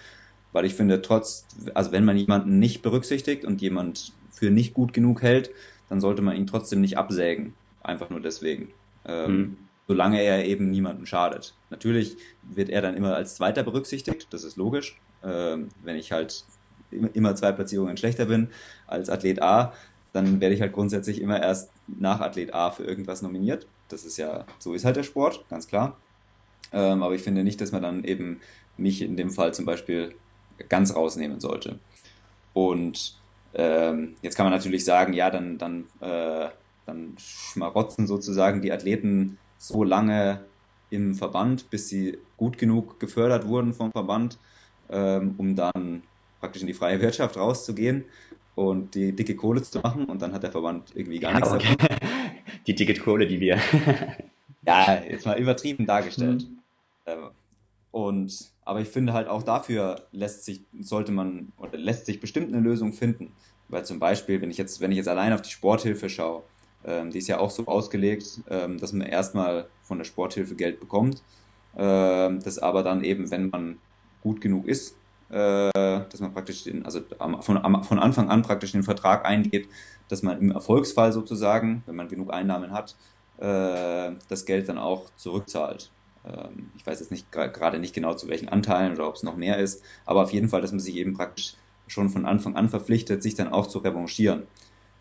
Weil ich finde, trotz, also wenn man jemanden nicht berücksichtigt und jemand für nicht gut genug hält, dann sollte man ihn trotzdem nicht absägen. Einfach nur deswegen. Ähm, mhm. solange er eben niemandem schadet. Natürlich wird er dann immer als Zweiter berücksichtigt, das ist logisch. Ähm, wenn ich halt immer zwei Platzierungen schlechter bin als Athlet A, dann werde ich halt grundsätzlich immer erst nach Athlet A für irgendwas nominiert. Das ist ja, so ist halt der Sport, ganz klar. Ähm, aber ich finde nicht, dass man dann eben mich in dem Fall zum Beispiel ganz rausnehmen sollte. Und ähm, jetzt kann man natürlich sagen, ja, dann, dann, äh, dann schmarotzen sozusagen die Athleten so lange im Verband, bis sie gut genug gefördert wurden vom Verband, ähm, um dann praktisch in die freie Wirtschaft rauszugehen und die dicke Kohle zu machen und dann hat der Verband irgendwie gar ja, nichts okay. davon. Die dicke Kohle, die wir. ja, jetzt mal übertrieben dargestellt. Mhm. Ähm, und aber ich finde halt auch dafür lässt sich, sollte man oder lässt sich bestimmt eine Lösung finden. Weil zum Beispiel, wenn ich jetzt, wenn ich jetzt allein auf die Sporthilfe schaue, ähm, die ist ja auch so ausgelegt, ähm, dass man erstmal von der Sporthilfe Geld bekommt, ähm, das aber dann eben, wenn man gut genug ist, äh, dass man praktisch den, also von, von Anfang an praktisch den Vertrag eingeht, dass man im Erfolgsfall sozusagen, wenn man genug Einnahmen hat, äh, das Geld dann auch zurückzahlt. Ähm, ich weiß jetzt nicht gerade nicht genau zu welchen Anteilen oder ob es noch mehr ist, aber auf jeden Fall, dass man sich eben praktisch schon von Anfang an verpflichtet, sich dann auch zu revanchieren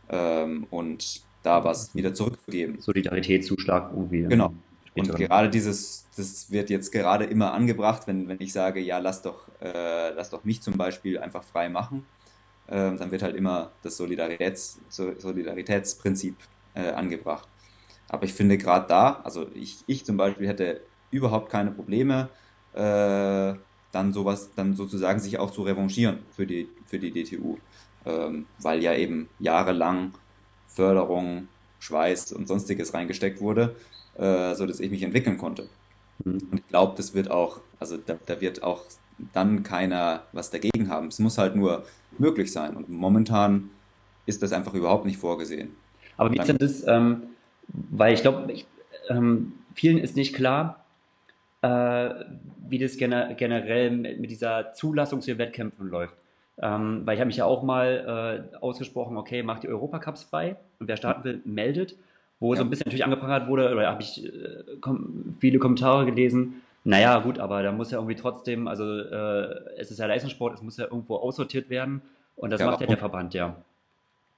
ähm, und da was wieder zurückzugeben. Solidaritätszuschlag irgendwie. Genau. Und gerade dieses, das wird jetzt gerade immer angebracht, wenn, wenn ich sage, ja, lass doch, äh, lass doch mich zum Beispiel einfach frei machen, äh, dann wird halt immer das Solidaritäts, Solidaritätsprinzip äh, angebracht. Aber ich finde gerade da, also ich, ich zum Beispiel hätte überhaupt keine Probleme, äh, dann sowas, dann sozusagen sich auch zu revanchieren für die, für die DTU. Ähm, weil ja eben jahrelang Förderung, Schweiß und sonstiges reingesteckt wurde, äh, so dass ich mich entwickeln konnte. Mhm. Und ich glaube, das wird auch, also da, da, wird auch dann keiner was dagegen haben. Es muss halt nur möglich sein. Und momentan ist das einfach überhaupt nicht vorgesehen. Aber wie ist denn das, ähm, weil ich glaube, ähm, vielen ist nicht klar, äh, wie das gener generell mit, mit dieser Zulassung zu Wettkämpfen läuft. Ähm, weil ich habe mich ja auch mal äh, ausgesprochen, okay, macht die Europacups frei und wer starten will, meldet. Wo ja. so ein bisschen natürlich angeprangert wurde, oder habe ich äh, kom viele Kommentare gelesen, naja, gut, aber da muss ja irgendwie trotzdem, also äh, es ist ja Leistungssport, es muss ja irgendwo aussortiert werden und das ja, macht ja der Verband, ja.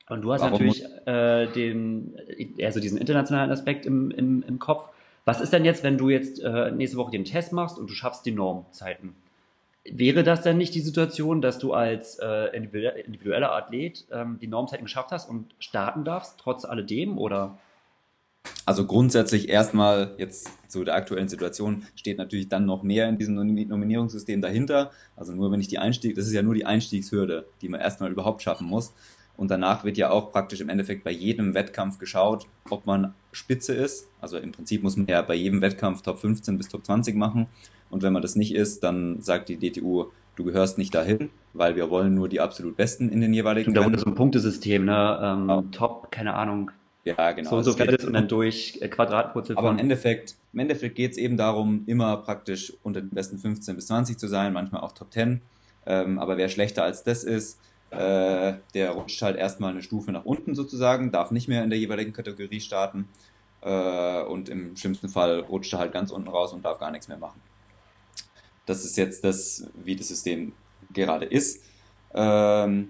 Und du hast natürlich äh, den, also diesen internationalen Aspekt im, im, im Kopf. Was ist denn jetzt, wenn du jetzt äh, nächste Woche den Test machst und du schaffst die Normzeiten? Wäre das dann nicht die Situation, dass du als äh, individueller Athlet ähm, die Normzeiten geschafft hast und starten darfst, trotz alledem, oder? Also grundsätzlich erstmal jetzt zu der aktuellen Situation steht natürlich dann noch mehr in diesem Nominierungssystem dahinter. Also nur wenn ich die Einstieg, das ist ja nur die Einstiegshürde, die man erstmal überhaupt schaffen muss. Und danach wird ja auch praktisch im Endeffekt bei jedem Wettkampf geschaut, ob man Spitze ist. Also im Prinzip muss man ja bei jedem Wettkampf Top 15 bis Top 20 machen. Und wenn man das nicht ist, dann sagt die DTU, du gehörst nicht dahin, weil wir wollen nur die absolut Besten in den jeweiligen. Und da wurde so ein Punktesystem, ne? Ähm, ja. Top, keine Ahnung, ja, genau. So und so viel und dann durch äh, Quadratwurzel Aber im Endeffekt, im Endeffekt geht es eben darum, immer praktisch unter den besten 15 bis 20 zu sein, manchmal auch Top 10. Ähm, aber wer schlechter als das ist, äh, der rutscht halt erstmal eine Stufe nach unten sozusagen, darf nicht mehr in der jeweiligen Kategorie starten. Äh, und im schlimmsten Fall rutscht er halt ganz unten raus und darf gar nichts mehr machen. Das ist jetzt das, wie das System gerade ist. Ähm,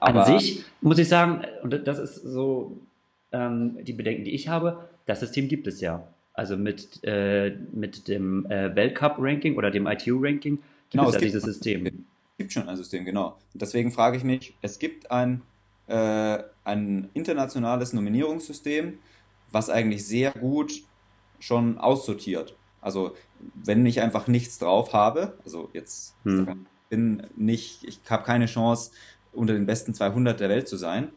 aber An sich muss ich sagen, und das ist so ähm, die Bedenken, die ich habe, das System gibt es ja. Also mit, äh, mit dem äh, Weltcup-Ranking oder dem ITU-Ranking gibt genau, es ja dieses System. Es gibt schon ein System, genau. Und deswegen frage ich mich, es gibt ein, äh, ein internationales Nominierungssystem, was eigentlich sehr gut schon aussortiert. Also wenn ich einfach nichts drauf habe, also jetzt hm. bin nicht, ich habe keine Chance, unter den besten 200 der Welt zu sein,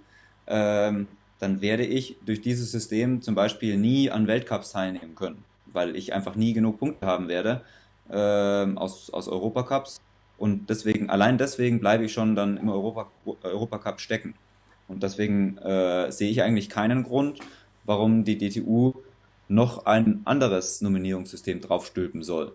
ähm, dann werde ich durch dieses System zum Beispiel nie an Weltcups teilnehmen können, weil ich einfach nie genug Punkte haben werde ähm, aus, aus Europacups. Und deswegen, allein deswegen bleibe ich schon dann im Europa, Europacup stecken. Und deswegen äh, sehe ich eigentlich keinen Grund, warum die DTU noch ein anderes Nominierungssystem draufstülpen soll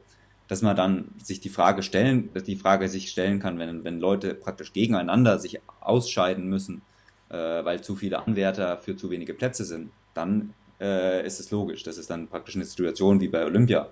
dass man dann sich die Frage stellen, dass die Frage sich stellen kann, wenn, wenn Leute praktisch gegeneinander sich ausscheiden müssen, äh, weil zu viele Anwärter für zu wenige Plätze sind, dann äh, ist es logisch. Das ist dann praktisch eine Situation wie bei Olympia.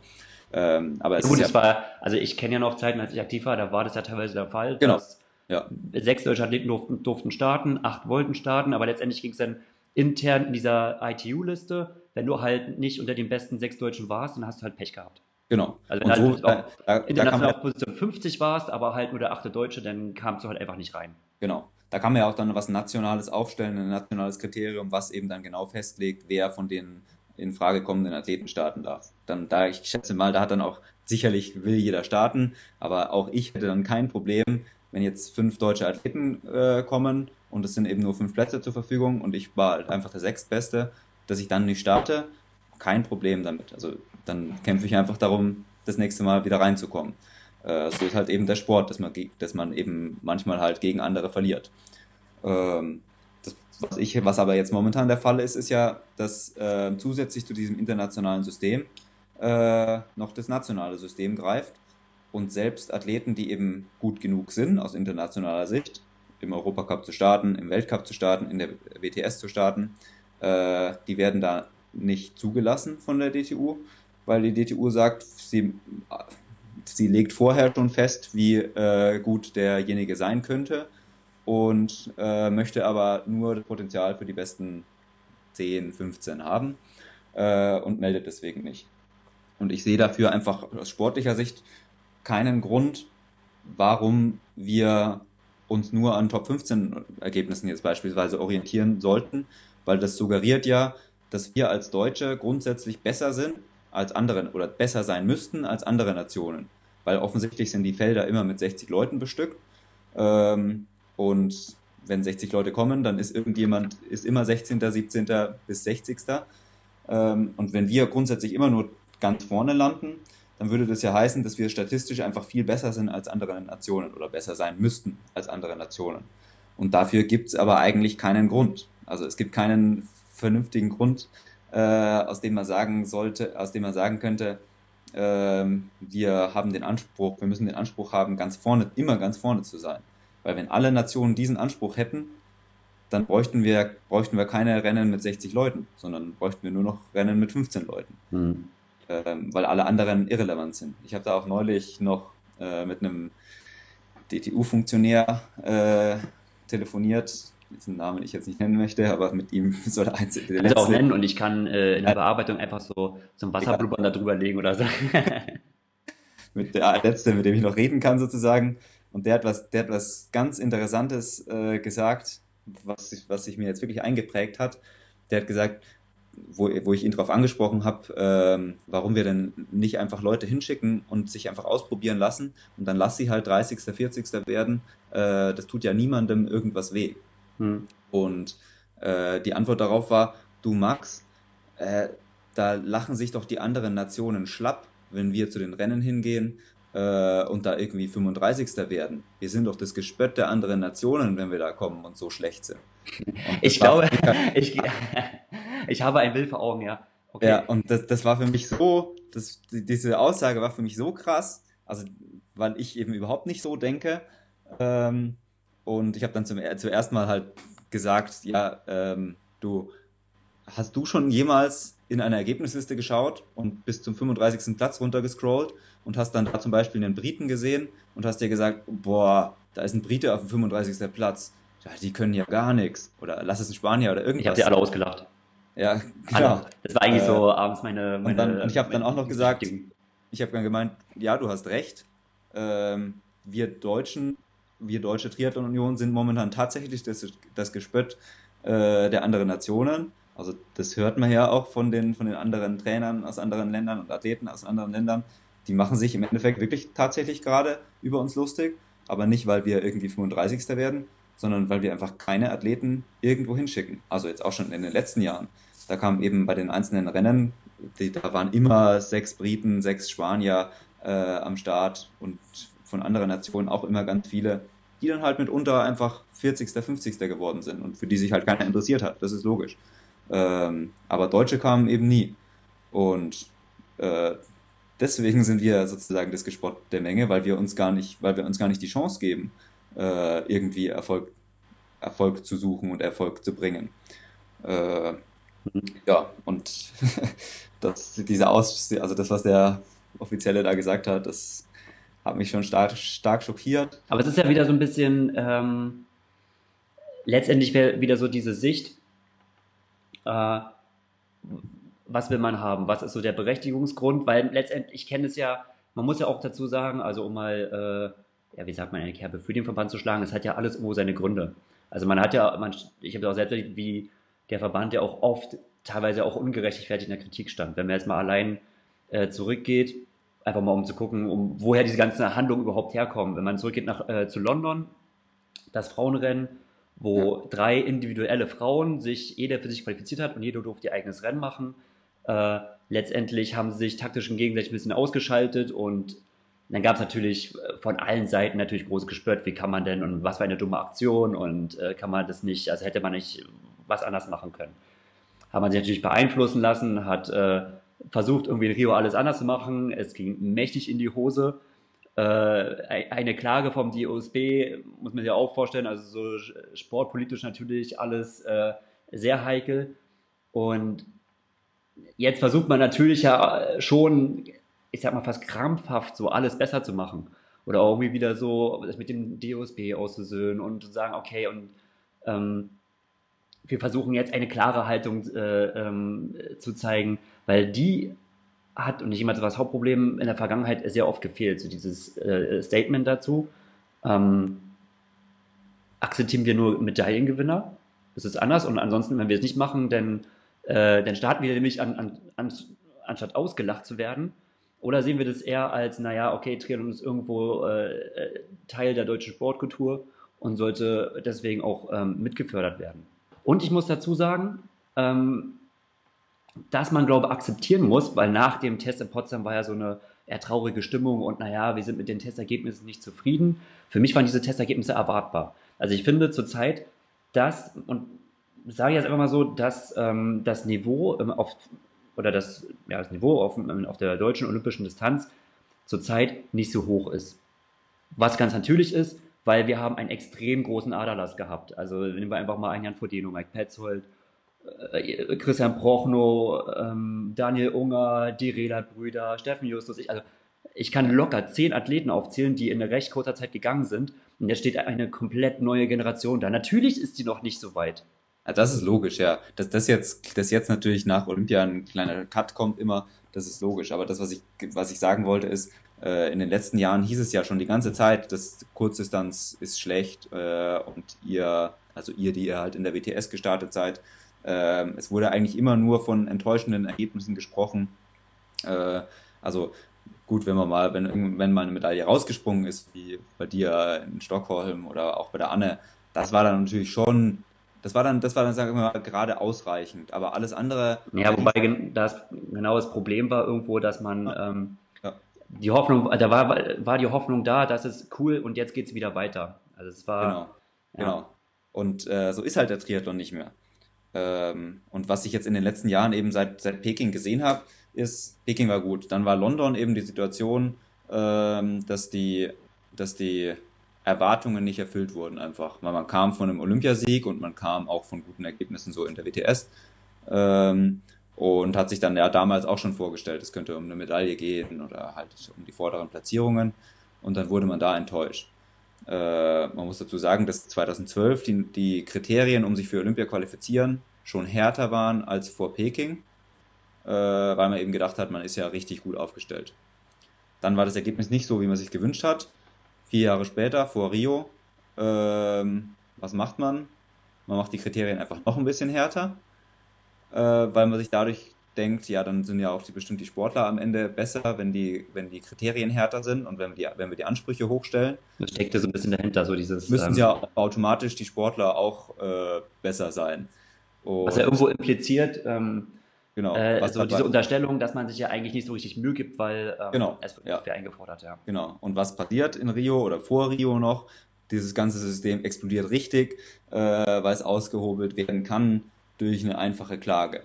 Ähm, aber es Gut, ist ja, war, also ich kenne ja noch Zeiten, als ich aktiv war, da war das ja teilweise der Fall, genau. dass ja. sechs deutsche Athleten durften, durften starten, acht wollten starten, aber letztendlich ging es dann intern in dieser ITU-Liste. Wenn du halt nicht unter den besten sechs Deutschen warst, dann hast du halt Pech gehabt. Genau. Also wenn du halt so, halt da, da, international auf Position 50 warst, aber halt nur der achte Deutsche, dann kamst du halt einfach nicht rein. Genau. Da kann man ja auch dann was Nationales aufstellen, ein nationales Kriterium, was eben dann genau festlegt, wer von den in Frage kommenden Athleten starten darf. Dann da, ich schätze mal, da hat dann auch sicherlich will jeder starten, aber auch ich hätte dann kein Problem, wenn jetzt fünf deutsche Athleten äh, kommen und es sind eben nur fünf Plätze zur Verfügung und ich war halt einfach der sechstbeste, dass ich dann nicht starte, kein Problem damit. Also dann kämpfe ich einfach darum, das nächste Mal wieder reinzukommen. Äh, so ist halt eben der Sport, dass man, dass man eben manchmal halt gegen andere verliert. Ähm, was, ich, was aber jetzt momentan der Fall ist, ist ja, dass äh, zusätzlich zu diesem internationalen System äh, noch das nationale System greift und selbst Athleten, die eben gut genug sind aus internationaler Sicht, im Europacup zu starten, im Weltcup zu starten, in der WTS zu starten, äh, die werden da nicht zugelassen von der DTU, weil die DTU sagt, sie, sie legt vorher schon fest, wie äh, gut derjenige sein könnte und äh, möchte aber nur das Potenzial für die besten 10, 15 haben äh, und meldet deswegen nicht. Und ich sehe dafür einfach aus sportlicher Sicht keinen Grund, warum wir uns nur an Top 15 Ergebnissen jetzt beispielsweise orientieren sollten, weil das suggeriert ja, dass wir als Deutsche grundsätzlich besser sind als andere oder besser sein müssten als andere Nationen, weil offensichtlich sind die Felder immer mit 60 Leuten bestückt ähm, und wenn 60 Leute kommen, dann ist irgendjemand, ist immer 16., 17. bis 60. Ähm, und wenn wir grundsätzlich immer nur ganz vorne landen, dann würde das ja heißen, dass wir statistisch einfach viel besser sind als andere Nationen oder besser sein müssten als andere Nationen. Und dafür gibt es aber eigentlich keinen Grund. Also es gibt keinen vernünftigen Grund, äh, aus dem man sagen sollte, aus dem man sagen könnte, äh, wir haben den Anspruch, wir müssen den Anspruch haben, ganz vorne, immer ganz vorne zu sein. Weil wenn alle Nationen diesen Anspruch hätten, dann bräuchten wir, bräuchten wir keine Rennen mit 60 Leuten, sondern bräuchten wir nur noch Rennen mit 15 Leuten. Mhm. Ähm, weil alle anderen irrelevant sind. Ich habe da auch neulich noch äh, mit einem DTU-Funktionär äh, telefoniert, dessen Namen ich jetzt nicht nennen möchte, aber mit ihm soll er eins. Der letzte, auch nennen und ich kann äh, in der Bearbeitung einfach so zum Wasserblubbern ja. da drüber legen oder so. mit der letzte, mit dem ich noch reden kann sozusagen. Und der hat was, der hat was ganz Interessantes äh, gesagt, was, was sich mir jetzt wirklich eingeprägt hat. Der hat gesagt, wo, wo ich ihn darauf angesprochen habe, ähm, warum wir denn nicht einfach Leute hinschicken und sich einfach ausprobieren lassen und dann lass sie halt 30., 40. werden. Äh, das tut ja niemandem irgendwas weh. Hm. Und äh, die Antwort darauf war, du Max, äh, da lachen sich doch die anderen Nationen schlapp, wenn wir zu den Rennen hingehen äh, und da irgendwie 35. werden. Wir sind doch das Gespött der anderen Nationen, wenn wir da kommen und so schlecht sind. Ich glaube, ich, ich habe ein Bild vor Augen, ja. Okay. Ja, und das, das war für mich so, das, diese Aussage war für mich so krass, also weil ich eben überhaupt nicht so denke. Ähm, und ich habe dann zum, zuerst mal halt gesagt, ja, ähm, du, hast du schon jemals in einer Ergebnisliste geschaut und bis zum 35. Platz runtergescrollt und hast dann da zum Beispiel einen Briten gesehen und hast dir gesagt, boah, da ist ein Brite auf dem 35. Platz. Ja, die können ja gar nichts. Oder lass es ein Spanier oder irgendwas. Ich habe sie alle ausgelacht. Ja, genau. Das war eigentlich äh, so abends meine. meine und, dann, und ich habe dann auch noch gesagt, ich habe dann gemeint, ja, du hast recht. Ähm, wir Deutschen, wir Deutsche Triathlon Union sind momentan tatsächlich das, das Gespött äh, der anderen Nationen. Also das hört man ja auch von den, von den anderen Trainern aus anderen Ländern und Athleten aus anderen Ländern. Die machen sich im Endeffekt wirklich tatsächlich gerade über uns lustig, aber nicht, weil wir irgendwie 35. werden, sondern weil wir einfach keine Athleten irgendwo hinschicken. Also jetzt auch schon in den letzten Jahren. Da kamen eben bei den einzelnen Rennen, die, da waren immer sechs Briten, sechs Spanier äh, am Start und von anderen Nationen auch immer ganz viele, die dann halt mitunter einfach 40., 50. geworden sind und für die sich halt keiner interessiert hat. Das ist logisch. Ähm, aber Deutsche kamen eben nie. Und äh, deswegen sind wir sozusagen das Gespott der Menge, weil wir uns gar nicht, weil wir uns gar nicht die Chance geben, äh, irgendwie Erfolg, Erfolg zu suchen und Erfolg zu bringen. Äh. Ja, und das, diese Aus, also das, was der Offizielle da gesagt hat, das hat mich schon stark, stark schockiert. Aber es ist ja wieder so ein bisschen, ähm, letztendlich wieder so diese Sicht, äh, was will man haben, was ist so der Berechtigungsgrund, weil letztendlich, ich kenne es ja, man muss ja auch dazu sagen, also um mal, äh, ja, wie sagt man, eine Kerbe für den Verband zu schlagen, es hat ja alles irgendwo seine Gründe. Also man hat ja, man, ich habe auch selbst wie der Verband ja auch oft teilweise auch ungerechtfertigt in der Kritik stand. Wenn man jetzt mal allein äh, zurückgeht, einfach mal um zu gucken, um woher diese ganzen Handlungen überhaupt herkommen. Wenn man zurückgeht nach, äh, zu London, das Frauenrennen, wo ja. drei individuelle Frauen sich, jeder für sich qualifiziert hat und jeder durfte ihr eigenes Rennen machen. Äh, letztendlich haben sie sich taktisch im gegenseitig ein bisschen ausgeschaltet und dann gab es natürlich äh, von allen Seiten natürlich großes Gespört, wie kann man denn und was für eine dumme Aktion und äh, kann man das nicht, also hätte man nicht was anders machen können. Hat man sich natürlich beeinflussen lassen, hat äh, versucht irgendwie in Rio alles anders zu machen, es ging mächtig in die Hose. Äh, eine Klage vom DOSB muss man sich auch vorstellen, also so sportpolitisch natürlich alles äh, sehr heikel und jetzt versucht man natürlich ja schon, ich sag mal fast krampfhaft, so alles besser zu machen. Oder auch irgendwie wieder so das mit dem DOSB auszusöhnen und zu sagen, okay, und ähm, wir versuchen jetzt eine klare Haltung äh, ähm, zu zeigen, weil die hat, und ich immer das Hauptproblem in der Vergangenheit sehr oft gefehlt, so dieses äh, Statement dazu. Ähm, akzeptieren wir nur Medaillengewinner? Das ist anders und ansonsten, wenn wir es nicht machen, dann äh, dann starten wir nämlich an, an, an, anstatt ausgelacht zu werden. Oder sehen wir das eher als, naja, okay, Triathlon ist irgendwo äh, Teil der deutschen Sportkultur und sollte deswegen auch ähm, mitgefördert werden. Und ich muss dazu sagen, ähm, dass man, glaube ich, akzeptieren muss, weil nach dem Test in Potsdam war ja so eine eher traurige Stimmung und naja, wir sind mit den Testergebnissen nicht zufrieden. Für mich waren diese Testergebnisse erwartbar. Also ich finde zurzeit, dass, und sage jetzt einfach mal so, dass ähm, das Niveau ähm, auf, oder das, ja, das Niveau auf, ähm, auf der deutschen olympischen Distanz zurzeit nicht so hoch ist. Was ganz natürlich ist, weil wir haben einen extrem großen Aderlass gehabt. Also nehmen wir einfach mal ein Jan Frodeno, Mike Petzold, äh, Christian Prochnow, ähm, Daniel Unger, die Relat-Brüder, Steffen Justus. Ich, also ich kann locker zehn Athleten aufzählen, die in recht kurzer Zeit gegangen sind. Und jetzt steht eine komplett neue Generation da. Natürlich ist die noch nicht so weit. Ja, das ist logisch, ja. Dass das jetzt, dass jetzt natürlich nach Olympia ein kleiner Cut kommt immer, das ist logisch. Aber das, was ich, was ich sagen wollte, ist, äh, in den letzten Jahren hieß es ja schon die ganze Zeit, dass Kurzdistanz ist schlecht äh, und ihr, also ihr, die ihr halt in der WTS gestartet seid, es wurde eigentlich immer nur von enttäuschenden Ergebnissen gesprochen. Äh, also gut, wenn man mal, wenn, wenn mal eine Medaille rausgesprungen ist, wie bei dir in Stockholm oder auch bei der Anne, das war dann natürlich schon das war dann, das war dann, sagen wir mal, gerade ausreichend. Aber alles andere. Ja, wobei das genau das Problem war irgendwo, dass man ähm, ja. die Hoffnung, da war, war die Hoffnung da, dass es cool und jetzt geht es wieder weiter. Also es war. Genau. Ja. genau. Und äh, so ist halt der Triathlon nicht mehr. Ähm, und was ich jetzt in den letzten Jahren eben seit, seit Peking gesehen habe, ist, Peking war gut. Dann war London eben die Situation, ähm, dass die, dass die Erwartungen nicht erfüllt wurden einfach. Weil man kam von einem Olympiasieg und man kam auch von guten Ergebnissen so in der WTS. Ähm, und hat sich dann ja damals auch schon vorgestellt, es könnte um eine Medaille gehen oder halt um die vorderen Platzierungen. Und dann wurde man da enttäuscht. Äh, man muss dazu sagen, dass 2012 die, die Kriterien, um sich für Olympia qualifizieren, schon härter waren als vor Peking, äh, weil man eben gedacht hat, man ist ja richtig gut aufgestellt. Dann war das Ergebnis nicht so, wie man sich gewünscht hat vier Jahre später, vor Rio, ähm, was macht man? Man macht die Kriterien einfach noch ein bisschen härter, äh, weil man sich dadurch denkt, ja, dann sind ja auch die, bestimmt die Sportler am Ende besser, wenn die, wenn die Kriterien härter sind und wenn wir die, wenn wir die Ansprüche hochstellen. Das steckt ja so ein bisschen dahinter, so dieses. Müssen ähm, ja automatisch die Sportler auch äh, besser sein. Und was ja irgendwo impliziert, ähm, Genau. Äh, also diese Unterstellung, dass man sich ja eigentlich nicht so richtig Mühe gibt, weil ähm, genau. es wird ja. eingefordert, ja. Genau. Und was passiert in Rio oder vor Rio noch? Dieses ganze System explodiert richtig, äh, weil es ausgehobelt werden kann durch eine einfache Klage.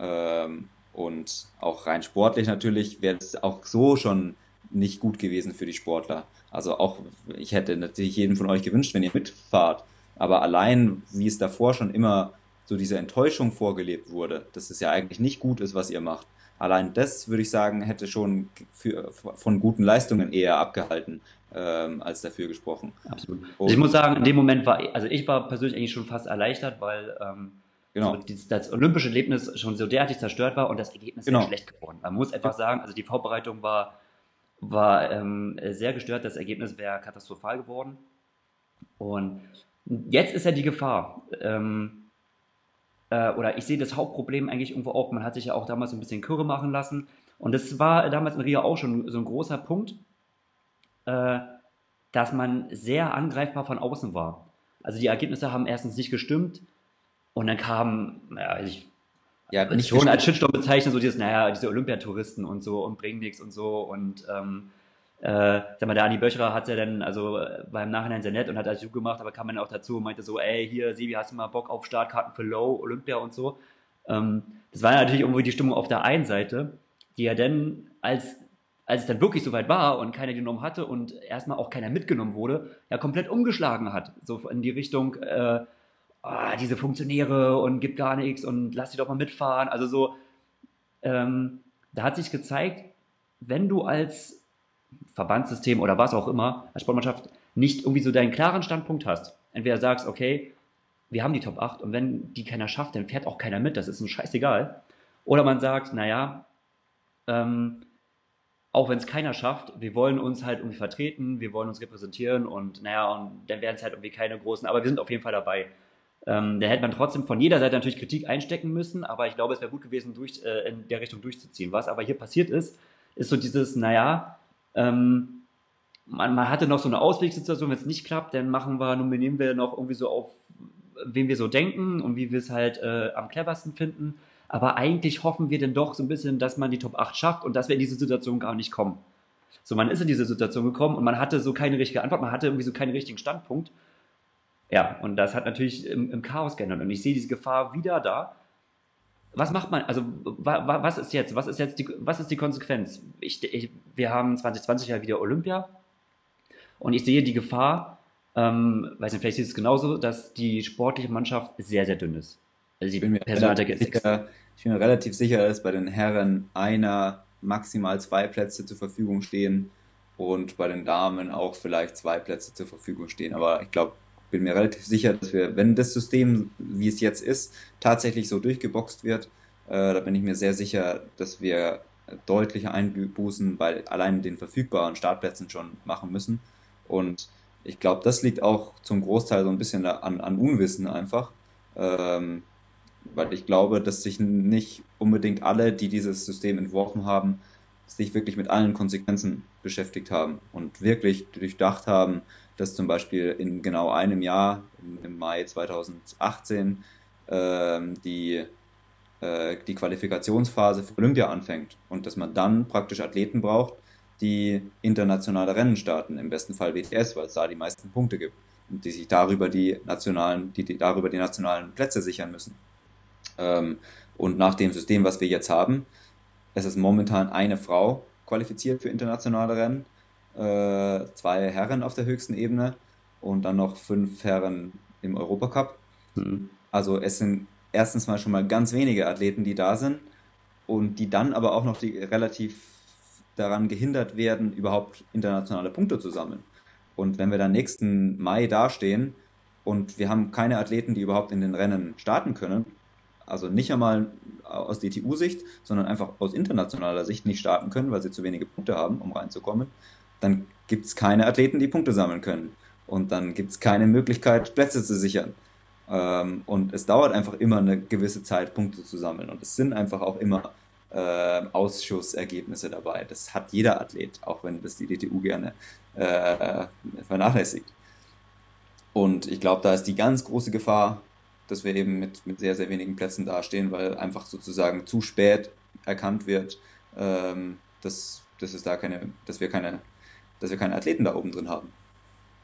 Ähm, und auch rein sportlich natürlich wäre es auch so schon nicht gut gewesen für die Sportler. Also auch, ich hätte natürlich jedem von euch gewünscht, wenn ihr mitfahrt. Aber allein, wie es davor schon immer so diese Enttäuschung vorgelebt wurde, dass es ja eigentlich nicht gut ist, was ihr macht. Allein das, würde ich sagen, hätte schon für, von guten Leistungen eher abgehalten, ähm, als dafür gesprochen. Absolut. Also ich muss sagen, in dem Moment war, also ich war persönlich eigentlich schon fast erleichtert, weil ähm, genau. so dieses, das olympische Erlebnis schon so derartig zerstört war und das Ergebnis genau. schlecht geworden. Man muss einfach sagen, also die Vorbereitung war, war ähm, sehr gestört, das Ergebnis wäre katastrophal geworden. Und jetzt ist ja die Gefahr, ähm, äh, oder ich sehe das Hauptproblem eigentlich irgendwo auch, man hat sich ja auch damals so ein bisschen Kürre machen lassen. Und das war damals in Rio auch schon so ein großer Punkt, äh, dass man sehr angreifbar von außen war. Also die Ergebnisse haben erstens nicht gestimmt und dann kam, naja, ich ja, nicht schon als Shitstorm bezeichnen, so dieses, naja, diese Olympiatouristen und so und bringen nichts und so und ähm, äh, sag mal, der Andi Böcherer hat ja dann, also war im Nachhinein sehr nett und hat das gut gemacht, aber kam dann auch dazu und meinte so, ey, hier, Sibi, hast du mal Bock auf Startkarten für Low, Olympia und so. Ähm, das war natürlich irgendwie die Stimmung auf der einen Seite, die ja dann, als, als es dann wirklich soweit war und keiner genommen hatte und erstmal auch keiner mitgenommen wurde, ja komplett umgeschlagen hat. So in die Richtung, äh, oh, diese Funktionäre und gibt gar nichts und lass die doch mal mitfahren. Also so, ähm, da hat sich gezeigt, wenn du als Verbandssystem oder was auch immer, als Sportmannschaft nicht irgendwie so deinen klaren Standpunkt hast. Entweder sagst, okay, wir haben die Top 8 und wenn die keiner schafft, dann fährt auch keiner mit, das ist uns scheißegal. Oder man sagt, naja, ähm, auch wenn es keiner schafft, wir wollen uns halt irgendwie vertreten, wir wollen uns repräsentieren und naja, und dann werden es halt irgendwie keine großen, aber wir sind auf jeden Fall dabei. Ähm, da hätte man trotzdem von jeder Seite natürlich Kritik einstecken müssen, aber ich glaube, es wäre gut gewesen, durch, äh, in der Richtung durchzuziehen. Was aber hier passiert ist, ist so dieses, naja, ähm, man, man, hatte noch so eine Auswegssituation, wenn es nicht klappt, dann machen wir, nominieren wir noch irgendwie so auf, wen wir so denken und wie wir es halt äh, am cleversten finden. Aber eigentlich hoffen wir dann doch so ein bisschen, dass man die Top 8 schafft und dass wir in diese Situation gar nicht kommen. So, man ist in diese Situation gekommen und man hatte so keine richtige Antwort, man hatte irgendwie so keinen richtigen Standpunkt. Ja, und das hat natürlich im, im Chaos geändert. Und ich sehe diese Gefahr wieder da, was macht man, also wa, wa, was ist jetzt, was ist jetzt die, was ist die Konsequenz? Ich, ich, wir haben 2020 ja wieder Olympia und ich sehe die Gefahr, ähm, weiß nicht, vielleicht ist es genauso, dass die sportliche Mannschaft sehr, sehr dünn ist. Also die Personaldecke ist sicher, Ich bin mir relativ sicher, dass bei den Herren einer, maximal zwei Plätze zur Verfügung stehen und bei den Damen auch vielleicht zwei Plätze zur Verfügung stehen. Aber ich glaube, bin mir relativ sicher, dass wir, wenn das System, wie es jetzt ist, tatsächlich so durchgeboxt wird, äh, da bin ich mir sehr sicher, dass wir deutliche Einbußen bei allein den verfügbaren Startplätzen schon machen müssen. Und ich glaube, das liegt auch zum Großteil so ein bisschen an, an Unwissen einfach. Ähm, weil ich glaube, dass sich nicht unbedingt alle, die dieses System entworfen haben, sich wirklich mit allen Konsequenzen beschäftigt haben und wirklich durchdacht haben, dass zum Beispiel in genau einem Jahr, im Mai 2018, äh, die, äh, die Qualifikationsphase für Olympia anfängt und dass man dann praktisch Athleten braucht, die internationale Rennen starten, im besten Fall WTS, weil es da die meisten Punkte gibt und die sich darüber die nationalen, die, die darüber die nationalen Plätze sichern müssen. Ähm, und nach dem System, was wir jetzt haben, es ist momentan eine Frau qualifiziert für internationale Rennen äh, zwei Herren auf der höchsten Ebene und dann noch fünf Herren im Europacup. Mhm. Also es sind erstens mal schon mal ganz wenige Athleten, die da sind und die dann aber auch noch die relativ daran gehindert werden, überhaupt internationale Punkte zu sammeln. Und wenn wir dann nächsten Mai dastehen und wir haben keine Athleten, die überhaupt in den Rennen starten können, also nicht einmal aus DTU-Sicht, sondern einfach aus internationaler Sicht nicht starten können, weil sie zu wenige Punkte haben, um reinzukommen, dann gibt es keine Athleten, die Punkte sammeln können. Und dann gibt es keine Möglichkeit, Plätze zu sichern. Ähm, und es dauert einfach immer eine gewisse Zeit, Punkte zu sammeln. Und es sind einfach auch immer äh, Ausschussergebnisse dabei. Das hat jeder Athlet, auch wenn das die DTU gerne äh, vernachlässigt. Und ich glaube, da ist die ganz große Gefahr, dass wir eben mit, mit sehr, sehr wenigen Plätzen dastehen, weil einfach sozusagen zu spät erkannt wird, ähm, dass, dass, es da keine, dass wir keine dass wir keine Athleten da oben drin haben.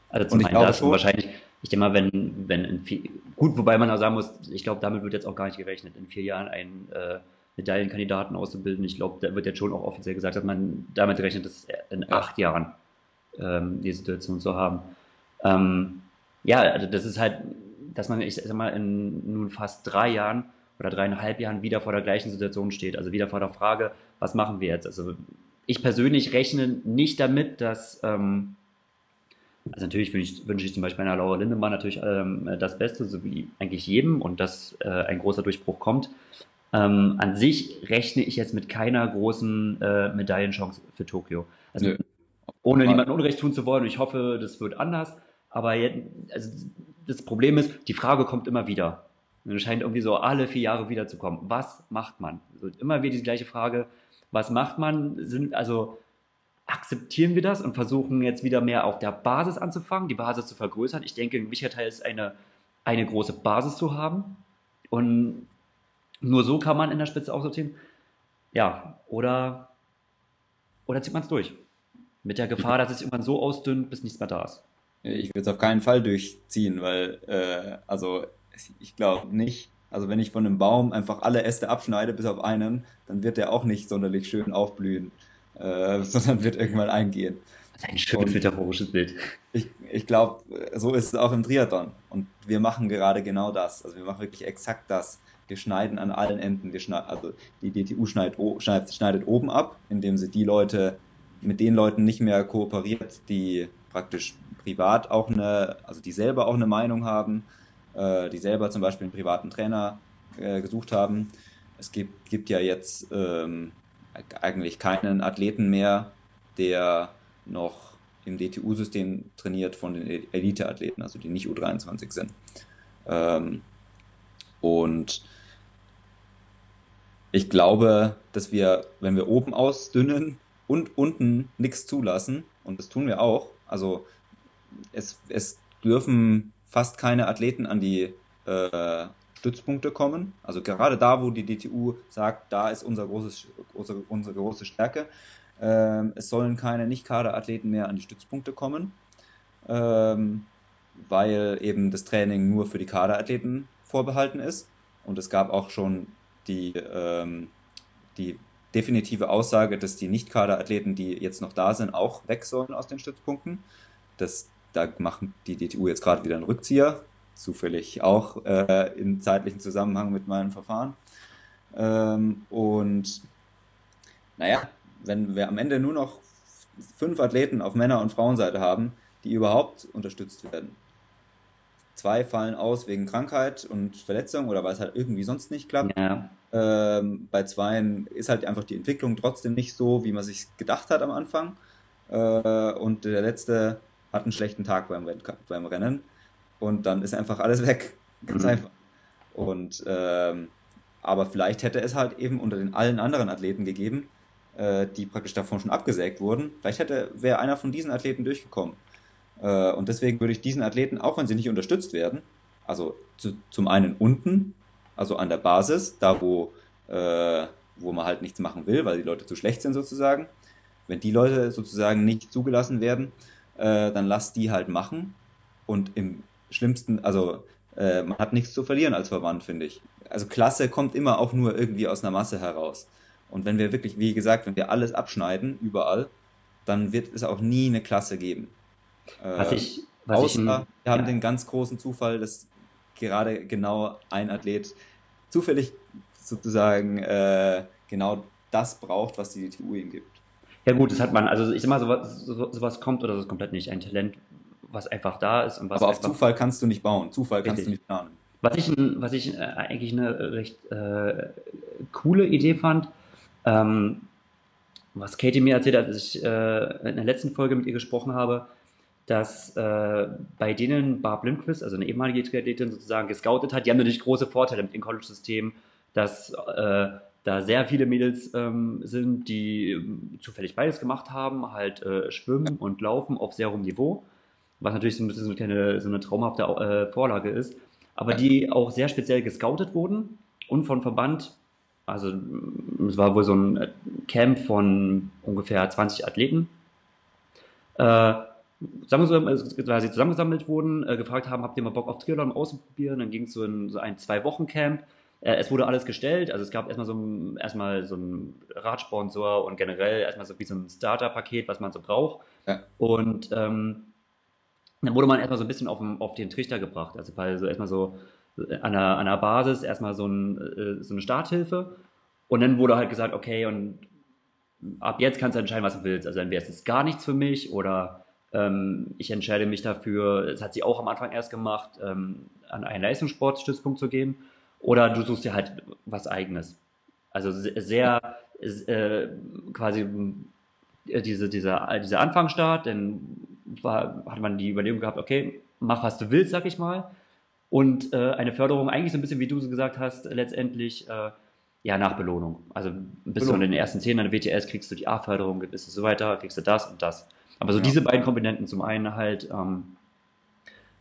Also zum und ich einen das schon, wahrscheinlich, ich denke mal, wenn, wenn in vier, gut, wobei man auch sagen muss, ich glaube, damit wird jetzt auch gar nicht gerechnet, in vier Jahren einen äh, Medaillenkandidaten auszubilden. Ich glaube, da wird jetzt schon auch offiziell gesagt, dass man damit rechnet, dass in ja. acht Jahren ähm, die Situation zu haben. Ähm, ja, also das ist halt, dass man, ich sag mal, in nun fast drei Jahren oder dreieinhalb Jahren wieder vor der gleichen Situation steht. Also wieder vor der Frage, was machen wir jetzt? Also ich persönlich rechne nicht damit, dass, ähm, also natürlich wünsche ich, wünsche ich zum Beispiel einer Laura Lindemann natürlich ähm, das Beste, so wie eigentlich jedem und dass äh, ein großer Durchbruch kommt. Ähm, an sich rechne ich jetzt mit keiner großen äh, Medaillenchance für Tokio. Also, ohne niemandem Unrecht tun zu wollen, ich hoffe, das wird anders. Aber jetzt, also das Problem ist, die Frage kommt immer wieder. Und es scheint irgendwie so alle vier Jahre wiederzukommen. Was macht man? Also immer wieder die gleiche Frage. Was macht man? Sind, also akzeptieren wir das und versuchen jetzt wieder mehr auf der Basis anzufangen, die Basis zu vergrößern. Ich denke, ein wichtiger Teil ist eine, eine große Basis zu haben. Und nur so kann man in der Spitze auch sortieren. Ja, oder, oder zieht man es durch. Mit der Gefahr, dass es irgendwann so ausdünnt, bis nichts mehr da ist. Ich würde es auf keinen Fall durchziehen, weil, äh, also ich glaube nicht, also wenn ich von einem Baum einfach alle Äste abschneide, bis auf einen, dann wird der auch nicht sonderlich schön aufblühen, äh, sondern wird irgendwann eingehen. Das ist ein schönes metaphorisches Bild. Ich, ich glaube, so ist es auch im Triathlon. Und wir machen gerade genau das. Also wir machen wirklich exakt das. Wir schneiden an allen Enden. Wir schneiden, also die DTU schneidet, schneidet, schneidet oben ab, indem sie die Leute mit den Leuten nicht mehr kooperiert, die praktisch privat auch eine, also die selber auch eine Meinung haben, äh, die selber zum Beispiel einen privaten Trainer äh, gesucht haben. Es gibt, gibt ja jetzt ähm, eigentlich keinen Athleten mehr, der noch im DTU-System trainiert von den Elite-Athleten, also die nicht U23 sind. Ähm, und ich glaube, dass wir, wenn wir oben ausdünnen und unten nichts zulassen, und das tun wir auch, also es, es dürfen fast keine Athleten an die äh, Stützpunkte kommen. Also gerade da, wo die DTU sagt, da ist unser großes, unsere, unsere große Stärke. Ähm, es sollen keine Nicht-Kader-Athleten mehr an die Stützpunkte kommen, ähm, weil eben das Training nur für die Kaderathleten vorbehalten ist. Und es gab auch schon die, ähm, die definitive Aussage, dass die Nicht-Kaderathleten, die jetzt noch da sind, auch weg sollen aus den Stützpunkten. Das, da machen die DTU jetzt gerade wieder einen Rückzieher, zufällig auch äh, im zeitlichen Zusammenhang mit meinem Verfahren. Ähm, und naja, wenn wir am Ende nur noch fünf Athleten auf Männer- und Frauenseite haben, die überhaupt unterstützt werden. Zwei fallen aus wegen Krankheit und Verletzung oder weil es halt irgendwie sonst nicht klappt. Ja. Ähm, bei zweien ist halt einfach die Entwicklung trotzdem nicht so, wie man sich gedacht hat am Anfang. Äh, und der letzte hat einen schlechten Tag beim, beim Rennen und dann ist einfach alles weg. Ganz mhm. einfach. Und ähm, aber vielleicht hätte es halt eben unter den allen anderen Athleten gegeben, äh, die praktisch davon schon abgesägt wurden. Vielleicht hätte wäre einer von diesen Athleten durchgekommen. Äh, und deswegen würde ich diesen Athleten, auch wenn sie nicht unterstützt werden, also zu, zum einen unten, also an der Basis, da wo, äh, wo man halt nichts machen will, weil die Leute zu schlecht sind sozusagen. Wenn die Leute sozusagen nicht zugelassen werden, äh, dann lass die halt machen. Und im schlimmsten, also äh, man hat nichts zu verlieren als Verband, finde ich. Also Klasse kommt immer auch nur irgendwie aus einer Masse heraus. Und wenn wir wirklich, wie gesagt, wenn wir alles abschneiden, überall, dann wird es auch nie eine Klasse geben. Was ich, was außer ich, wir haben ja. den ganz großen Zufall, dass gerade genau ein Athlet zufällig sozusagen äh, genau das braucht, was die DTU ihm gibt. Ja gut, das hat man, also ich sag mal, sowas, sowas kommt oder das komplett nicht. Ein Talent, was einfach da ist. Und was Aber auf Zufall kannst du nicht bauen, Zufall kannst du nicht planen. Was ich, was ich äh, eigentlich eine recht äh, coole Idee fand, ähm, was Katie mir erzählt hat, als ich äh, in der letzten Folge mit ihr gesprochen habe, dass äh, bei denen Barb Lindquist, also eine ehemalige Triathletin sozusagen, gescoutet hat. Die haben natürlich große Vorteile mit dem College-System, dass äh, da sehr viele Mädels ähm, sind, die ähm, zufällig beides gemacht haben, halt äh, schwimmen und laufen auf sehr hohem Niveau, was natürlich so ein bisschen so eine, so eine traumhafte äh, Vorlage ist, aber die auch sehr speziell gescoutet wurden und von Verband, also es war wohl so ein Camp von ungefähr 20 Athleten, äh, quasi zusammengesammelt wurden, äh, gefragt haben, habt ihr mal Bock auf Triathlon auszuprobieren? Dann ging es so in so ein Zwei-Wochen-Camp. Äh, es wurde alles gestellt, also es gab erstmal so ein, erstmal so ein Radsponsor und generell erstmal so wie so ein Starter-Paket, was man so braucht. Ja. Und ähm, dann wurde man erstmal so ein bisschen auf, den, auf den Trichter gebracht. Also, also erstmal so an der, an der Basis erstmal so, ein, äh, so eine Starthilfe. Und dann wurde halt gesagt, okay, und ab jetzt kannst du entscheiden, was du willst. Also entweder ist es gar nichts für mich oder ähm, ich entscheide mich dafür, das hat sie auch am Anfang erst gemacht, ähm, an einen Leistungssportstützpunkt zu gehen. Oder du suchst dir halt was eigenes. Also sehr äh, quasi äh, diese, dieser, dieser Anfangsstart, dann war, hat man die Überlegung gehabt, okay, mach was du willst, sag ich mal. Und äh, eine Förderung, eigentlich so ein bisschen, wie du so gesagt hast, letztendlich äh, ja nach Belohnung. Also bis du in den ersten zehn an der WTS kriegst du die A-Förderung, bist du so weiter, kriegst du das und das. Aber so ja. diese beiden Komponenten, zum einen halt, ähm,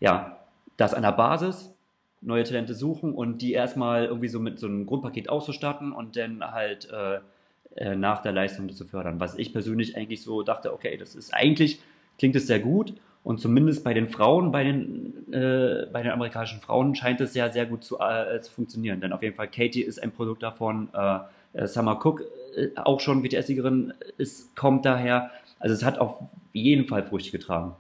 ja, das an der Basis, neue Talente suchen und die erstmal irgendwie so mit so einem Grundpaket auszustatten und dann halt äh, äh, nach der Leistung zu fördern. Was ich persönlich eigentlich so dachte, okay, das ist eigentlich, klingt es sehr gut und zumindest bei den Frauen, bei den, äh, bei den amerikanischen Frauen scheint es ja sehr gut zu, äh, zu funktionieren. Denn auf jeden Fall, Katie ist ein Produkt davon, äh, äh Summer Cook, äh, auch schon WTS-Siegerin, kommt daher. Also es hat auf jeden Fall Früchte getragen.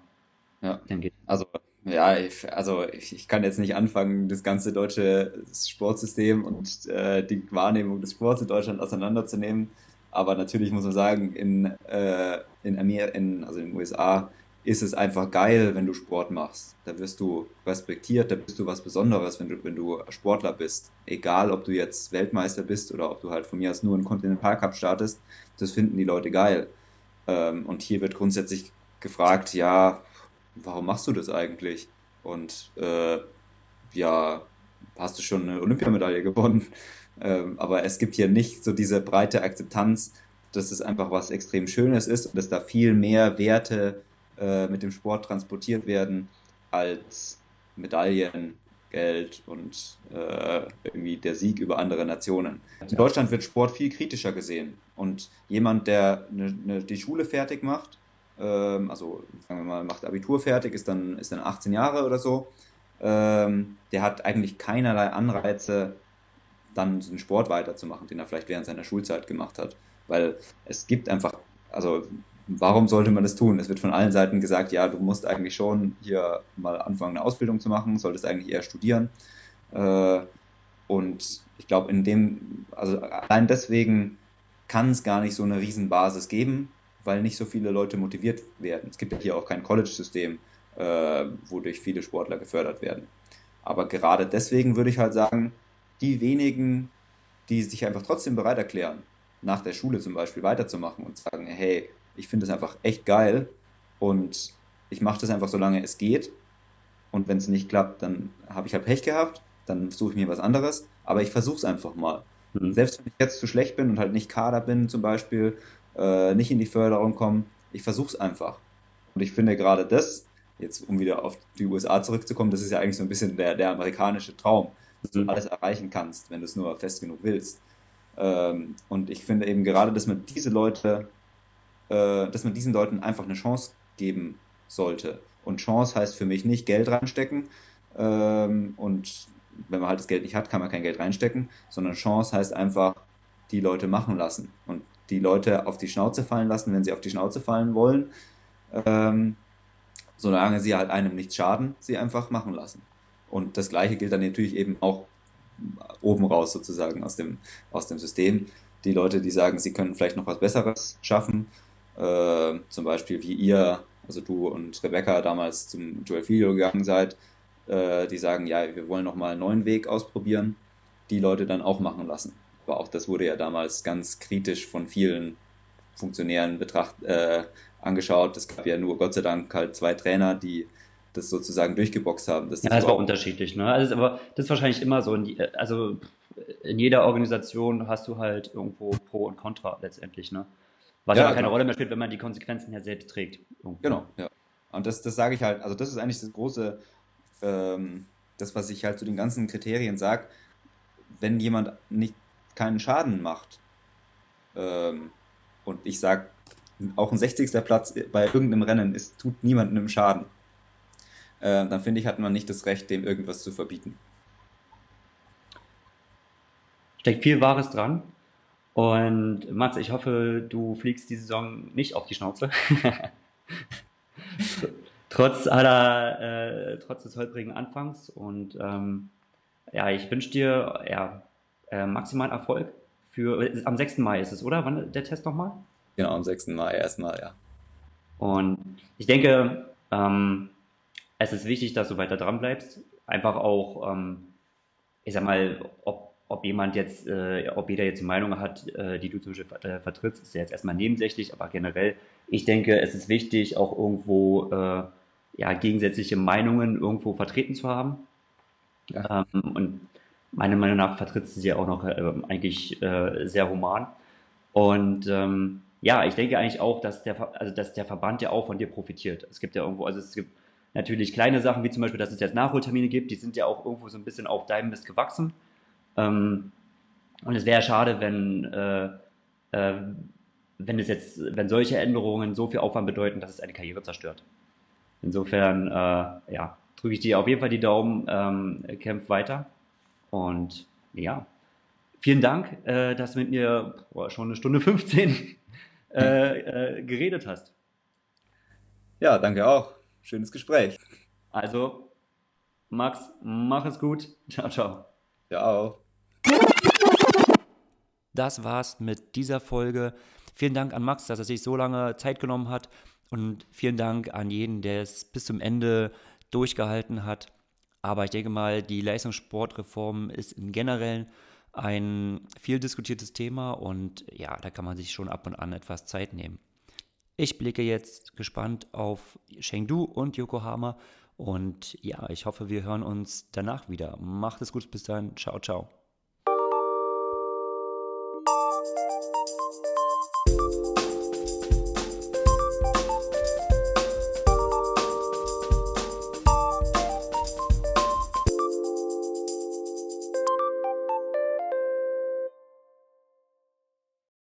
Ja, denke ich. Also ja, ich, also ich, ich, kann jetzt nicht anfangen, das ganze deutsche Sportsystem und äh, die Wahrnehmung des Sports in Deutschland auseinanderzunehmen. Aber natürlich muss man sagen, in, äh, in, Amer in, also in den USA ist es einfach geil, wenn du Sport machst. Da wirst du respektiert, da bist du was Besonderes, wenn du, wenn du Sportler bist. Egal, ob du jetzt Weltmeister bist oder ob du halt von mir aus nur einen Continental Cup startest, das finden die Leute geil. Ähm, und hier wird grundsätzlich gefragt, ja, warum machst du das eigentlich? Und äh, ja, hast du schon eine Olympiamedaille gewonnen? Ähm, aber es gibt hier nicht so diese breite Akzeptanz, dass es einfach was extrem Schönes ist und dass da viel mehr Werte äh, mit dem Sport transportiert werden als Medaillen, Geld und äh, irgendwie der Sieg über andere Nationen. In Deutschland wird Sport viel kritischer gesehen und jemand, der ne, ne, die Schule fertig macht, ähm, also sagen wir mal, macht Abitur fertig, ist dann, ist dann 18 Jahre oder so, ähm, der hat eigentlich keinerlei Anreize, dann den Sport weiterzumachen, den er vielleicht während seiner Schulzeit gemacht hat. Weil es gibt einfach, also warum sollte man das tun? Es wird von allen Seiten gesagt, ja, du musst eigentlich schon hier mal anfangen, eine Ausbildung zu machen, solltest eigentlich eher studieren. Äh, und ich glaube, in dem, also allein deswegen kann es gar nicht so eine Riesenbasis geben, weil nicht so viele Leute motiviert werden. Es gibt ja hier auch kein College-System, äh, wodurch viele Sportler gefördert werden. Aber gerade deswegen würde ich halt sagen, die wenigen, die sich einfach trotzdem bereit erklären, nach der Schule zum Beispiel weiterzumachen und sagen, hey, ich finde es einfach echt geil und ich mache das einfach, solange es geht. Und wenn es nicht klappt, dann habe ich halt Pech gehabt, dann suche ich mir was anderes, aber ich versuche es einfach mal. Mhm. Selbst wenn ich jetzt zu schlecht bin und halt nicht Kader bin zum Beispiel, äh, nicht in die Förderung komme, ich versuche es einfach. Und ich finde gerade das, jetzt um wieder auf die USA zurückzukommen, das ist ja eigentlich so ein bisschen der, der amerikanische Traum, dass du mhm. alles erreichen kannst, wenn du es nur fest genug willst. Ähm, und ich finde eben gerade, dass man diese Leute, äh, dass man diesen Leuten einfach eine Chance geben sollte. Und Chance heißt für mich nicht Geld reinstecken. Ähm, und wenn man halt das Geld nicht hat, kann man kein Geld reinstecken, sondern Chance heißt einfach die Leute machen lassen und die Leute auf die Schnauze fallen lassen, wenn sie auf die Schnauze fallen wollen. Ähm, solange sie halt einem nichts schaden, sie einfach machen lassen. Und das gleiche gilt dann natürlich eben auch oben raus sozusagen aus dem, aus dem System. Die Leute, die sagen, sie können vielleicht noch was Besseres schaffen, äh, zum Beispiel wie ihr, also du und Rebecca damals zum Joel Filio gegangen seid, äh, die sagen, ja, wir wollen noch mal einen neuen Weg ausprobieren, die Leute dann auch machen lassen. Aber auch das wurde ja damals ganz kritisch von vielen Funktionären betracht, äh, angeschaut. Es gab ja nur Gott sei Dank halt zwei Trainer, die das sozusagen durchgeboxt haben. ja, das war unterschiedlich. Ne? Also, aber das ist wahrscheinlich immer so. In also in jeder Organisation hast du halt irgendwo Pro und Contra letztendlich. Ne? Was ja, aber keine genau. Rolle mehr spielt, wenn man die Konsequenzen ja selbst trägt. Irgendwo. Genau, ja. Und das, das sage ich halt, also das ist eigentlich das große, ähm, das, was ich halt zu den ganzen Kriterien sage, wenn jemand nicht keinen Schaden macht, ähm, und ich sage, auch ein 60. Platz bei irgendeinem Rennen ist, tut niemandem Schaden, äh, dann finde ich, hat man nicht das Recht, dem irgendwas zu verbieten. Steckt viel Wahres dran. Und Max, ich hoffe, du fliegst die Saison nicht auf die Schnauze. trotz aller, äh, trotz des holprigen Anfangs. Und ähm, ja, ich wünsche dir ja, äh, maximalen Erfolg für, am 6. Mai ist es, oder? Wann der Test nochmal? Genau, am 6. Mai erstmal, ja. Und ich denke, ähm, es ist wichtig, dass du weiter dran bleibst. Einfach auch, ähm, ich sag mal, ob, ob jemand jetzt, äh, ob jeder jetzt eine Meinung hat, äh, die du zum Beispiel äh, vertrittst, ist ja jetzt erstmal nebensächlich, aber generell, ich denke, es ist wichtig, auch irgendwo äh, ja, gegensätzliche Meinungen irgendwo vertreten zu haben. Ja. Ähm, und meiner Meinung nach vertritt sie ja auch noch äh, eigentlich äh, sehr human. Und ähm, ja, ich denke eigentlich auch, dass der, also dass der Verband ja auch von dir profitiert. Es gibt ja irgendwo, also es gibt natürlich kleine Sachen, wie zum Beispiel, dass es jetzt Nachholtermine gibt, die sind ja auch irgendwo so ein bisschen auf deinem Mist gewachsen. Ähm, und es wäre schade, wenn, äh, äh, wenn es jetzt, wenn solche Änderungen so viel Aufwand bedeuten, dass es eine Karriere zerstört. Insofern, äh, ja, drücke ich dir auf jeden Fall die Daumen, ähm, kämpf weiter. Und ja, vielen Dank, äh, dass du mit mir boah, schon eine Stunde 15 äh, äh, geredet hast. Ja, danke auch. Schönes Gespräch. Also, Max, mach es gut. Ciao, ciao. Ja, auch. Das war's mit dieser Folge. Vielen Dank an Max, dass er sich so lange Zeit genommen hat. Und vielen Dank an jeden, der es bis zum Ende durchgehalten hat. Aber ich denke mal, die Leistungssportreform ist im Generellen ein viel diskutiertes Thema und ja, da kann man sich schon ab und an etwas Zeit nehmen. Ich blicke jetzt gespannt auf Chengdu und Yokohama und ja, ich hoffe, wir hören uns danach wieder. Macht es gut, bis dann. Ciao, ciao.